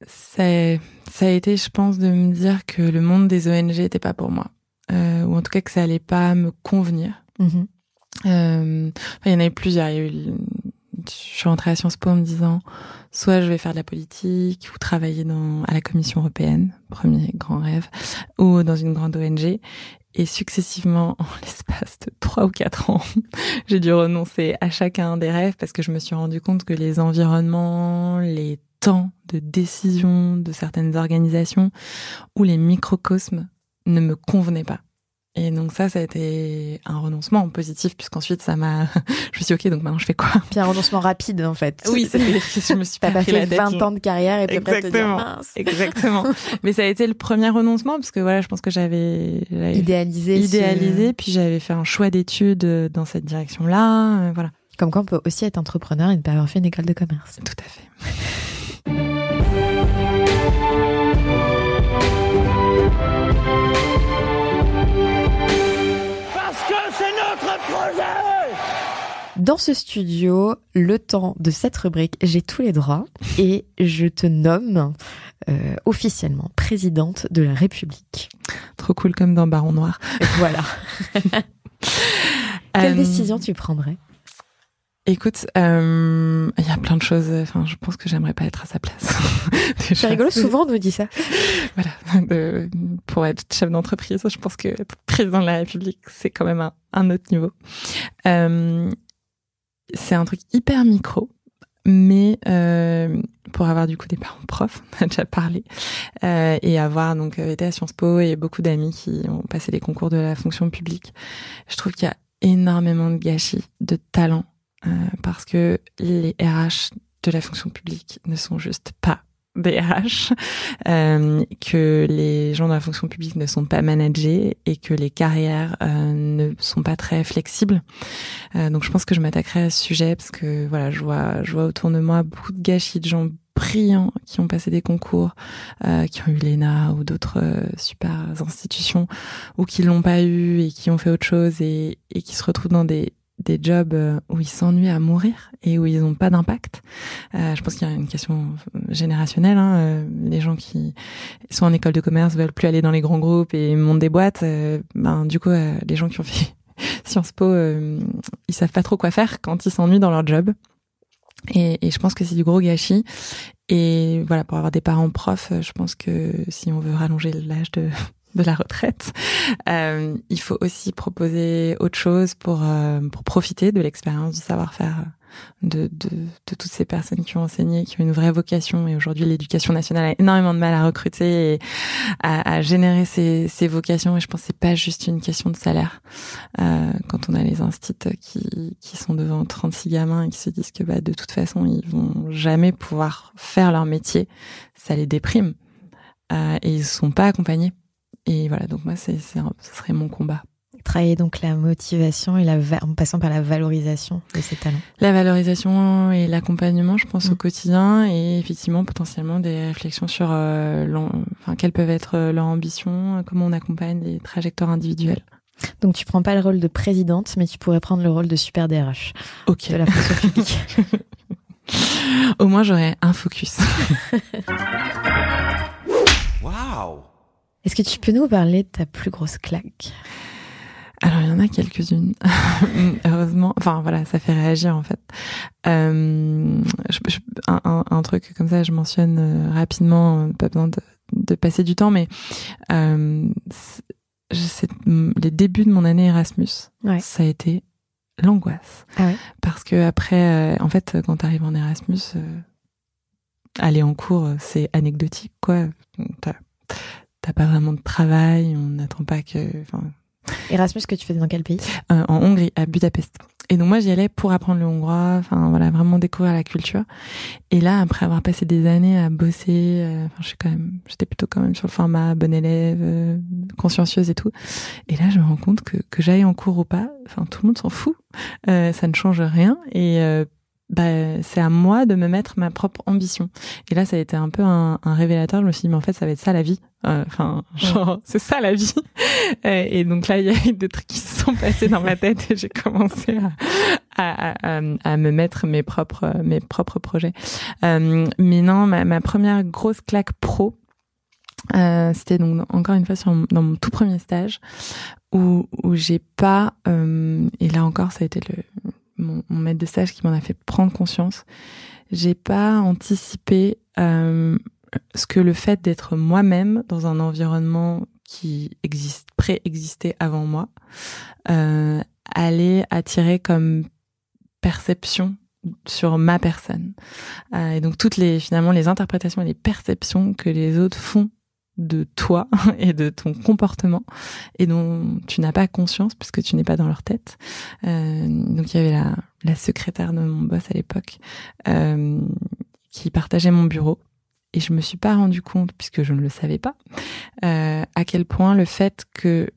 ça, ça a été, je pense, de me dire que le monde des ONG n'était pas pour moi. Euh, ou en tout cas que ça allait pas me convenir. Mhm. Euh, il y en a eu plusieurs. Il y a eu, le- je suis rentrée à Sciences Po en me disant, soit je vais faire de la politique ou travailler dans, à la Commission européenne, premier grand rêve, ou dans une grande ONG. Et successivement, en l'espace de trois ou quatre ans, j'ai dû renoncer à chacun des rêves parce que je me suis rendu compte que les environnements, les temps de décision de certaines organisations ou les microcosmes ne me convenaient pas. Et donc ça, ça a été un renoncement positif puisqu'ensuite ça m'a, je me suis dit, ok, donc maintenant je fais quoi? Puis un renoncement rapide en fait. c'était, je me suis pas pris fait la tête, 20 je- ans de carrière et puis après te dire Exactement. mince. Exactement. Mais ça a été le premier renoncement parce que voilà, je pense que j'avais, Idéalisé. ce- idéalisé, puis j'avais fait un choix d'études euh, dans cette direction-là. euh, Voilà. Comme quoi on peut aussi être entrepreneur et ne pas avoir fait une école de commerce. Tout à fait. Dans ce studio, le temps de cette rubrique, j'ai tous les droits et je te nomme euh, officiellement présidente de la République. Trop cool comme dans Baron Noir. Voilà. Quelle Euh, décision tu prendrais? Écoute, euh, il y a plein de choses. Enfin, je pense que j'aimerais pas être à sa place. C'est rigolo. Souvent, on nous dit ça. voilà. De, pour être chef d'entreprise, je pense que être président de la République, c'est quand même un, un autre niveau. Euh, c'est un truc hyper micro, mais euh, pour avoir du coup des parents profs, on a déjà parlé, euh, et avoir donc été à Sciences Po et beaucoup d'amis qui ont passé les concours de la fonction publique, je trouve qu'il y a énormément de gâchis de talent euh, parce que les RH de la fonction publique ne sont juste pas des RH, euh, que les gens de la fonction publique ne sont pas managés et que les carrières euh, ne sont pas très flexibles. Euh, donc je pense que je m'attaquerai à ce sujet parce que voilà, je vois, je vois autour de moi beaucoup de gâchis de gens brillants qui ont passé des concours, euh, qui ont eu l'ENA ou d'autres euh, super institutions ou qui l'ont pas eu et qui ont fait autre chose et, et qui se retrouvent dans des des jobs euh, où ils s'ennuient à mourir et où ils n'ont pas d'impact. Euh, je pense qu'il y a une question générationnelle. Hein. Euh, les gens qui sont en école de commerce veulent plus aller dans les grands groupes et montent des boîtes. Euh, ben du coup, les gens qui ont fait Sciences Po, ils savent pas trop quoi faire quand ils s'ennuient dans leur job. Et, et je pense que c'est du gros gâchis. Et voilà, pour avoir des parents profs, je pense que si on veut rallonger l'âge de de la retraite. Euh, il faut aussi proposer autre chose pour euh, pour profiter de l'expérience, du savoir-faire de, de, de toutes ces personnes qui ont enseigné, qui ont une vraie vocation. Et aujourd'hui, l'éducation nationale a énormément de mal à recruter et à, à générer ces, ces vocations. Et je pense que c'est pas juste une question de salaire. Euh, quand on a les instituts qui, qui sont devant 36 gamins et qui se disent que bah, de toute façon, ils vont jamais pouvoir faire leur métier, ça les déprime. Euh, et ils sont pas accompagnés. Et voilà, donc moi, c'est, ce serait mon combat. Travailler donc la motivation et la en passant par la valorisation de ces talents. La valorisation et l'accompagnement, je pense, mmh. au quotidien et effectivement potentiellement des réflexions sur euh, enfin, quelles peuvent être euh, leurs ambitions, comment on accompagne les trajectoires individuelles. Donc tu prends pas le rôle de présidente, mais tu pourrais prendre le rôle de super DRH Ok. de la fonction publique. Au moins j'aurais un focus. Est-ce que tu peux nous parler de ta plus grosse claque? Alors il y en a quelques-unes, heureusement. Enfin voilà, ça fait réagir en fait. Euh, je, je, un, un, truc comme ça, je mentionne euh, rapidement, euh, pas besoin de, de, passer du temps, mais euh, c'est les débuts de mon année Erasmus, ouais. ça a été l'angoisse. Ah ouais? Parce que après, euh, en fait, quand tu arrives en Erasmus, euh, aller en cours, c'est anecdotique, quoi. T'as pas vraiment de travail, on n'attend pas que. Erasmus que tu faisais dans quel pays? Euh, En Hongrie, à Budapest. Et donc moi j'y allais pour apprendre le hongrois, enfin voilà, vraiment découvrir la culture. Et là, après avoir passé des années à bosser, euh, enfin je suis quand même, j'étais plutôt quand même sur le format bon élève, euh, consciencieuse et tout. Et là, je me rends compte que que j'aille en cours ou pas, enfin tout le monde s'en fout, euh, ça ne change rien. Et bah, c'est à moi de me mettre ma propre ambition. Et là, ça a été un peu un, un révélateur. Je me suis dit, mais en fait, ça va être ça la vie. Enfin, genre, ouais. c'est ça la vie. Et donc là, il y a eu des trucs qui se sont passés dans ma tête et j'ai commencé à, à, à, à, me mettre mes propres, mes propres projets. Euh, mais non, ma, ma, première grosse claque pro, euh, c'était donc encore une fois sur, dans mon tout premier stage où, où j'ai pas, euh, et là encore, ça a été le, mon, mon maître de stage qui m'en a fait prendre conscience. J'ai pas anticipé euh, ce que le fait d'être moi-même dans un environnement qui existe, préexistait avant moi, euh, allait attirer comme perception sur ma personne. Euh, et donc toutes les finalement les interprétations et les perceptions que les autres font de toi et de ton comportement et dont tu n'as pas conscience puisque tu n'es pas dans leur tête. Euh, donc il y avait la, la secrétaire de mon boss à l'époque euh, qui partageait mon bureau et je me suis pas rendu compte puisque je ne le savais pas euh, à quel point le fait que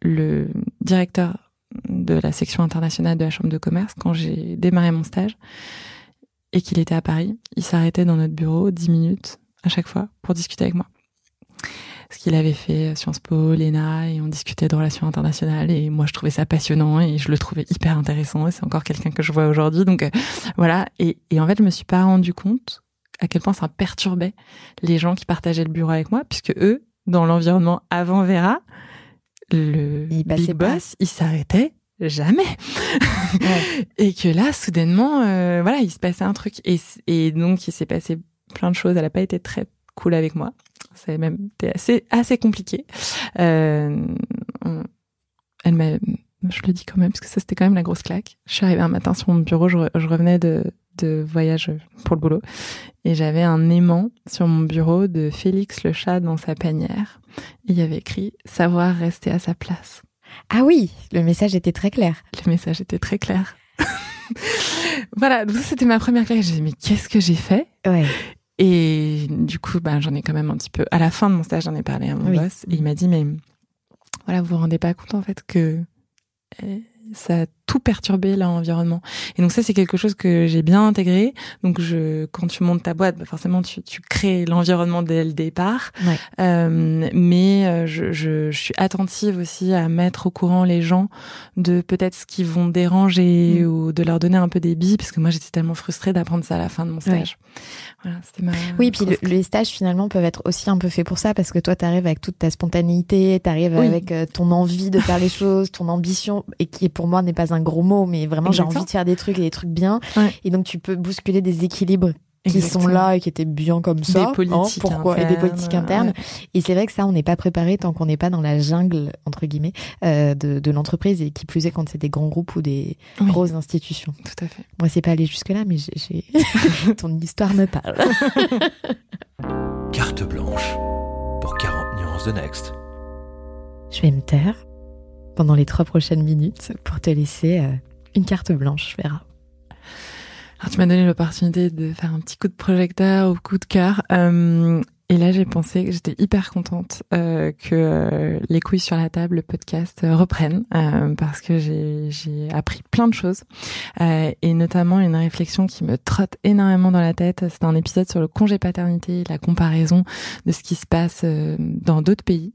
le directeur de la section internationale de la chambre de commerce quand j'ai démarré mon stage et qu'il était à Paris, il s'arrêtait dans notre bureau dix minutes à chaque fois pour discuter avec moi ce qu'il avait fait Sciences Po, l'ENA, et on discutait de relations internationales, et moi je trouvais ça passionnant, et je le trouvais hyper intéressant, et c'est encore quelqu'un que je vois aujourd'hui, donc euh, voilà, et, et, en fait je me suis pas rendu compte à quel point ça perturbait les gens qui partageaient le bureau avec moi, puisque eux, dans l'environnement avant Vera, le il big boss, il s'arrêtait jamais. et que là, soudainement, euh, voilà, il se passait un truc. Et, et donc, il s'est passé plein de choses. Elle n'a pas été très cool avec moi. A même assez, assez compliqué. Euh, elle m'a, je le dis quand même, parce que ça, c'était quand même la grosse claque. Je suis arrivée un matin sur mon bureau, je, je revenais de, de voyage pour le boulot, et j'avais un aimant sur mon bureau de Félix le chat dans sa panière. Et il y avait écrit savoir rester à sa place. Ah oui, le message était très clair. Le message était très clair. voilà, donc ça c'était ma première claque. J'ai dit mais qu'est-ce que j'ai fait? Ouais. Et du coup, ben, j'en ai quand même un petit peu. À la fin de mon stage, j'en ai parlé à mon Oui. boss et il m'a dit mais voilà, vous vous rendez pas compte en fait que euh, ça tout perturbé l'environnement. Et donc ça, c'est quelque chose que j'ai bien intégré. Donc je, quand tu montes ta boîte, bah, forcément tu, tu crées l'environnement dès le départ. Ouais. Euh, mais euh, je, je, je suis attentive aussi à mettre au courant les gens de peut-être ce qui vont déranger Mm. ou de leur donner un peu des billes, parce que moi j'étais tellement frustrée d'apprendre ça à la fin de mon stage. Voilà, c'était ma. Oui, puis le- les stages finalement peuvent être aussi un peu faits pour ça parce que toi, tu arrives avec toute ta spontanéité, tu arrives Oui. avec euh, ton envie de faire les choses, ton ambition, et qui pour moi n'est pas un gros mot, mais vraiment j'ai envie de faire des trucs et des trucs bien. Ouais. Et donc tu peux bousculer des équilibres qui Exactement. sont là et qui étaient bien comme ça. Des hein, politiques pourquoi et des politiques internes. Et c'est vrai que ça, on n'est pas préparé tant qu'on n'est pas dans la jungle entre guillemets euh, de, de l'entreprise et qui plus est quand c'est des grands groupes ou des Oui. grosses institutions. Tout à fait. Moi, c'est pas allé jusque là, mais j'ai- ton histoire me parle. Carte blanche pour 40 nuances de Next. Je vais me taire pendant les trois prochaines minutes pour te laisser euh, une carte blanche, je verrai. Alors, tu m'as donné l'opportunité de faire un petit coup de projecteur ou coup de cœur. Euh, et là, j'ai pensé que j'étais hyper contente euh, que euh, les couilles sur la table, le podcast, euh, reprennent euh, parce que j'ai appris plein de choses euh, et notamment une réflexion qui me trotte énormément dans la tête. C'est un épisode sur le congé paternité, la comparaison de ce qui se passe dans d'autres pays.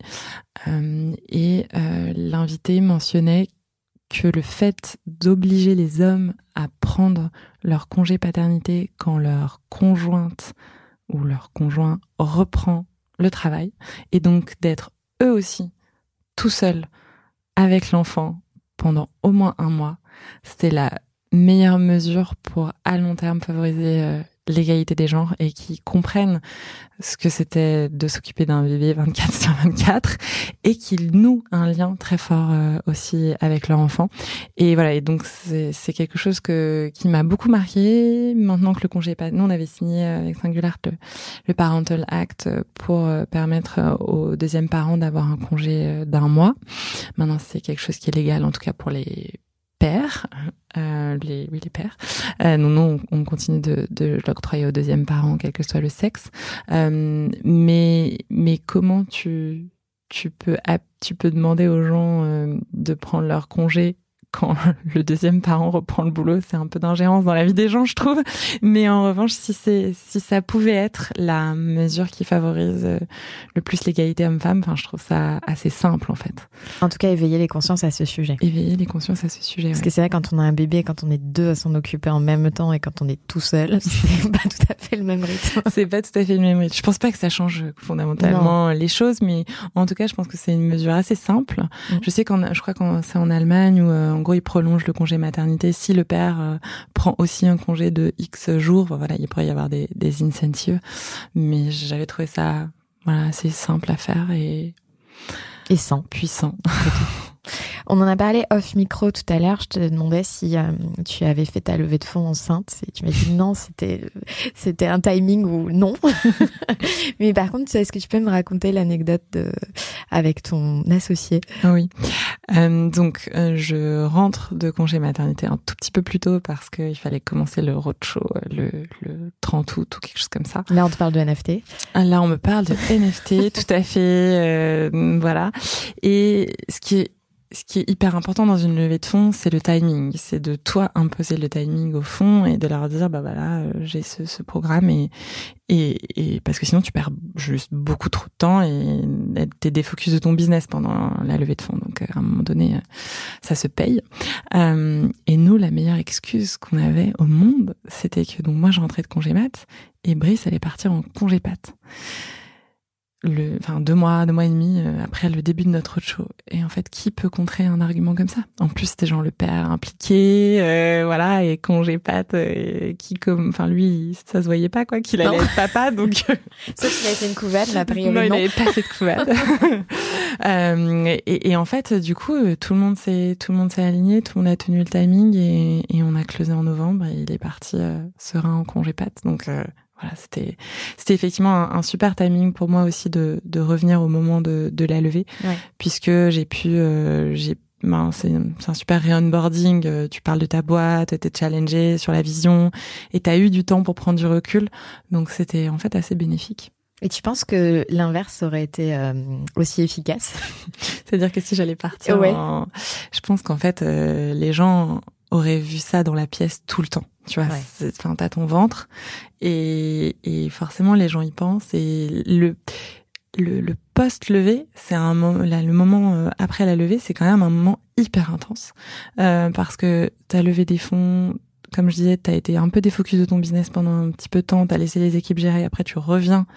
Et l'invité mentionnait que le fait d'obliger les hommes à prendre leur congé paternité quand leur conjointe ou leur conjoint reprend le travail et donc d'être eux aussi tout seuls avec l'enfant pendant au moins un mois, c'était la meilleure mesure pour à long terme favoriser euh, l'égalité des genres et qui comprennent ce que c'était de s'occuper d'un bébé 24 sur 24 et qu'ils nouent un lien très fort euh, aussi avec leur enfant. Et voilà, et donc c'est quelque chose que qui m'a beaucoup marqué. Maintenant que le congé est pas, nous on avait signé euh, avec Singular le, Parental Act pour euh, permettre euh, aux deuxièmes parents d'avoir un congé d'un mois. Maintenant c'est quelque chose qui est légal en tout cas pour les pères, euh, les, oui les pères. Euh, non, non, on, on continue de, de l'octroyer aux deuxièmes parents, quel que soit le sexe. Euh, mais mais comment tu tu peux tu peux demander aux gens euh, de prendre leur congé quand le deuxième parent reprend le boulot, c'est un peu d'ingérence dans la vie des gens, je trouve. Mais en revanche, si c'est si ça pouvait être la mesure qui favorise euh, le plus l'égalité homme-femme, enfin, je trouve ça assez simple en fait. En tout cas, éveiller les consciences à ce sujet. Éveiller les consciences à ce sujet. Parce ouais. que c'est vrai, quand on a un bébé, quand on est deux à s'en occuper en même temps et quand on est tout seul, c'est pas tout à fait le même rythme. C'est pas tout à fait le même rythme. Je pense pas que ça change fondamentalement les choses, mais en tout cas, je pense que c'est une mesure assez simple. Mm. Je sais qu'en, je crois que c'est en Allemagne où, euh, en gros, ils prolongent le congé maternité. Si le père euh, prend aussi un congé de X jours, voilà, il pourrait y avoir des, des incentives. Mais j'avais trouvé ça, voilà, assez simple à faire et Et sans. puissant. On en a parlé off micro tout à l'heure. Je te demandais si euh, tu avais fait ta levée de fonds enceinte. Et tu m'as dit non, c'était c'était un timing ou non. Mais par contre, est-ce que tu peux me raconter l'anecdote de avec ton associé? Oui. Euh, donc, euh, je rentre de congé maternité un tout petit peu plus tôt parce qu'il fallait commencer le roadshow le, le 30 août ou quelque chose comme ça. Là, on te parle de NFT. Ah, Là, on me parle de NFT, tout à fait, voilà. Et ce qui est ce qui est hyper important dans une levée de fonds, c'est le timing. C'est de toi imposer le timing au fond et de leur dire, bah voilà, euh, j'ai ce, ce programme et, et, et parce que sinon tu perds juste beaucoup trop de temps et t'es défocus de ton business pendant la levée de fonds. Donc à un moment donné, euh, ça se paye. Euh, et nous, la meilleure excuse qu'on avait au monde, c'était que donc moi je rentrais de congé mat et Brice allait partir en congé pat. Le, enfin deux mois, deux mois et demi euh, après le début de notre show. Et en fait, qui peut contrer un argument comme ça? En plus, c'était genre le père impliqué, euh, voilà, et congé pâte, euh, qui comme, enfin lui, ça se voyait pas quoi, qu'il allait être papa, donc. Sauf qu'il a fait une couvade, mais a priori non, il avait pas fait de couvade. euh, et, et, en fait, du coup, tout le monde s'est, tout le monde s'est aligné, tout le monde a tenu le timing et, et on a closé en novembre. Et il est parti serein en congé pâte, donc voilà, c'était c'était effectivement un, un, super timing pour moi aussi de, de revenir au moment de, de la levée, ouais. puisque j'ai pu euh, j'ai ben, c'est un super re-onboarding. euh, Tu parles de ta boîte, t'es challengé sur la vision, et t'as eu du temps pour prendre du recul. Donc c'était en fait assez bénéfique. Et tu penses que l'inverse aurait été euh, aussi efficace? C'est-à-dire que si j'allais partir, Ouais. en- je pense qu'en fait euh, les gens auraient vu ça dans la pièce tout le temps. Tu vois, Ouais. enfin t'as ton ventre et, et forcément les gens y pensent et le le, le post levée, c'est un moment, là, le moment euh, après la levée, c'est quand même un moment hyper intense Euh, parce que t'as levé des fonds. Comme je disais, t'as été un peu défocus de ton business pendant un petit peu de temps, t'as laissé les équipes gérer, après tu reviens.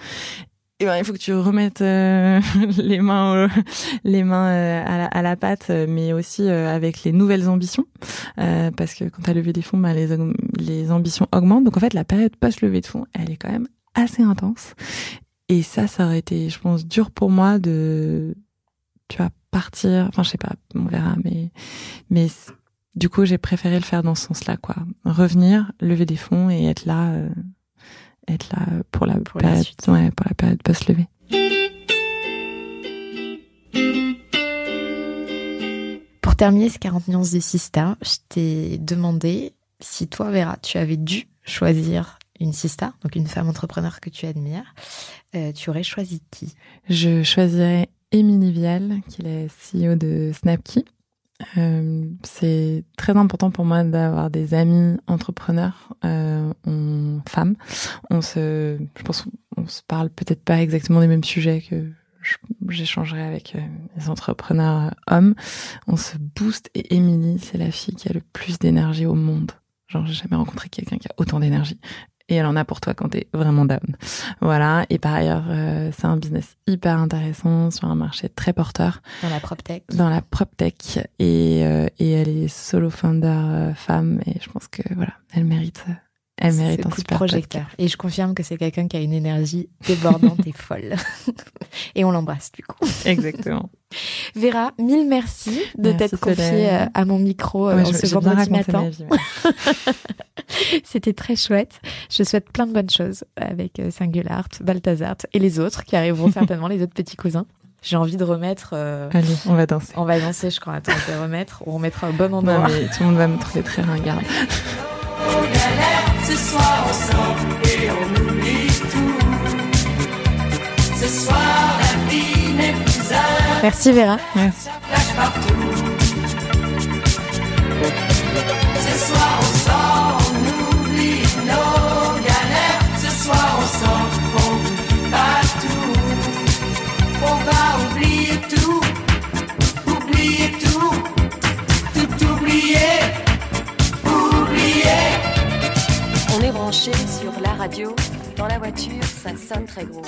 Et ben, il faut que tu remettes euh, les mains, au- les mains euh, à, la, à la pâte, euh, mais aussi euh, avec les nouvelles ambitions, Euh, parce que quand t'as levé des fonds, bah, les, les ambitions augmentent. Donc en fait, la période post levée de fonds, elle est quand même assez intense. Et ça, ça aurait été, je pense, dur pour moi de, tu vois, partir. Enfin, je sais pas, on verra, mais, mais du coup, j'ai préféré le faire dans ce sens-là, quoi. Revenir, lever des fonds et être là, euh, être là pour la Pour la période, suite. ouais, pour la période post-levée. Pour terminer ces 40 nuances de Sista, je t'ai demandé si toi, Vera, tu avais dû choisir une Sista, donc une femme entrepreneur que tu admires, euh, tu aurais choisi qui? Je choisirais Émilie Vial, qui est la CEO de Snapkey. Euh, c'est très important pour moi d'avoir des amis entrepreneurs, euh, on, femmes. On se, je pense, on se parle peut-être pas exactement des mêmes sujets que j'échangerai avec euh, les entrepreneurs hommes. On se booste et Émilie, c'est la fille qui a le plus d'énergie au monde. Genre, j'ai jamais rencontré quelqu'un qui a autant d'énergie. Et elle en a pour toi quand t'es vraiment down. Voilà. Et par ailleurs, euh, c'est un business hyper intéressant sur un marché très porteur dans la PropTech dans la PropTech et, euh, et elle est solo founder euh, femme et je pense que voilà, elle mérite, elle mérite C'est un super projecteur. podcast. Et je confirme que c'est quelqu'un qui a une énergie débordante et folle. et on l'embrasse du coup. Exactement. Vera, mille merci de t'être confiée euh, à mon micro euh, Ouais, en je- ce vendredi matin. C'était très chouette. Je souhaite plein de bonnes choses avec euh, Singular, Balthazar et les autres qui arriveront certainement, les autres petits cousins. J'ai envie de remettre. euh, Allez, on va danser. On va danser, je crois. Attends, je vais remettre. On remettra au bon Non, endroit. mais tout le monde va me trouver très ringarde. Ce soir ensemble et on oublie tout. Ce soir la vie n'est plus un Merci Vera. Merci. partout. Ce soir on sort, on oublie nos galères. Ce soir on sort, on oublie pas tout. On va oublier tout, oublier On est branché sur la radio. Dans la voiture, ça sonne très gros.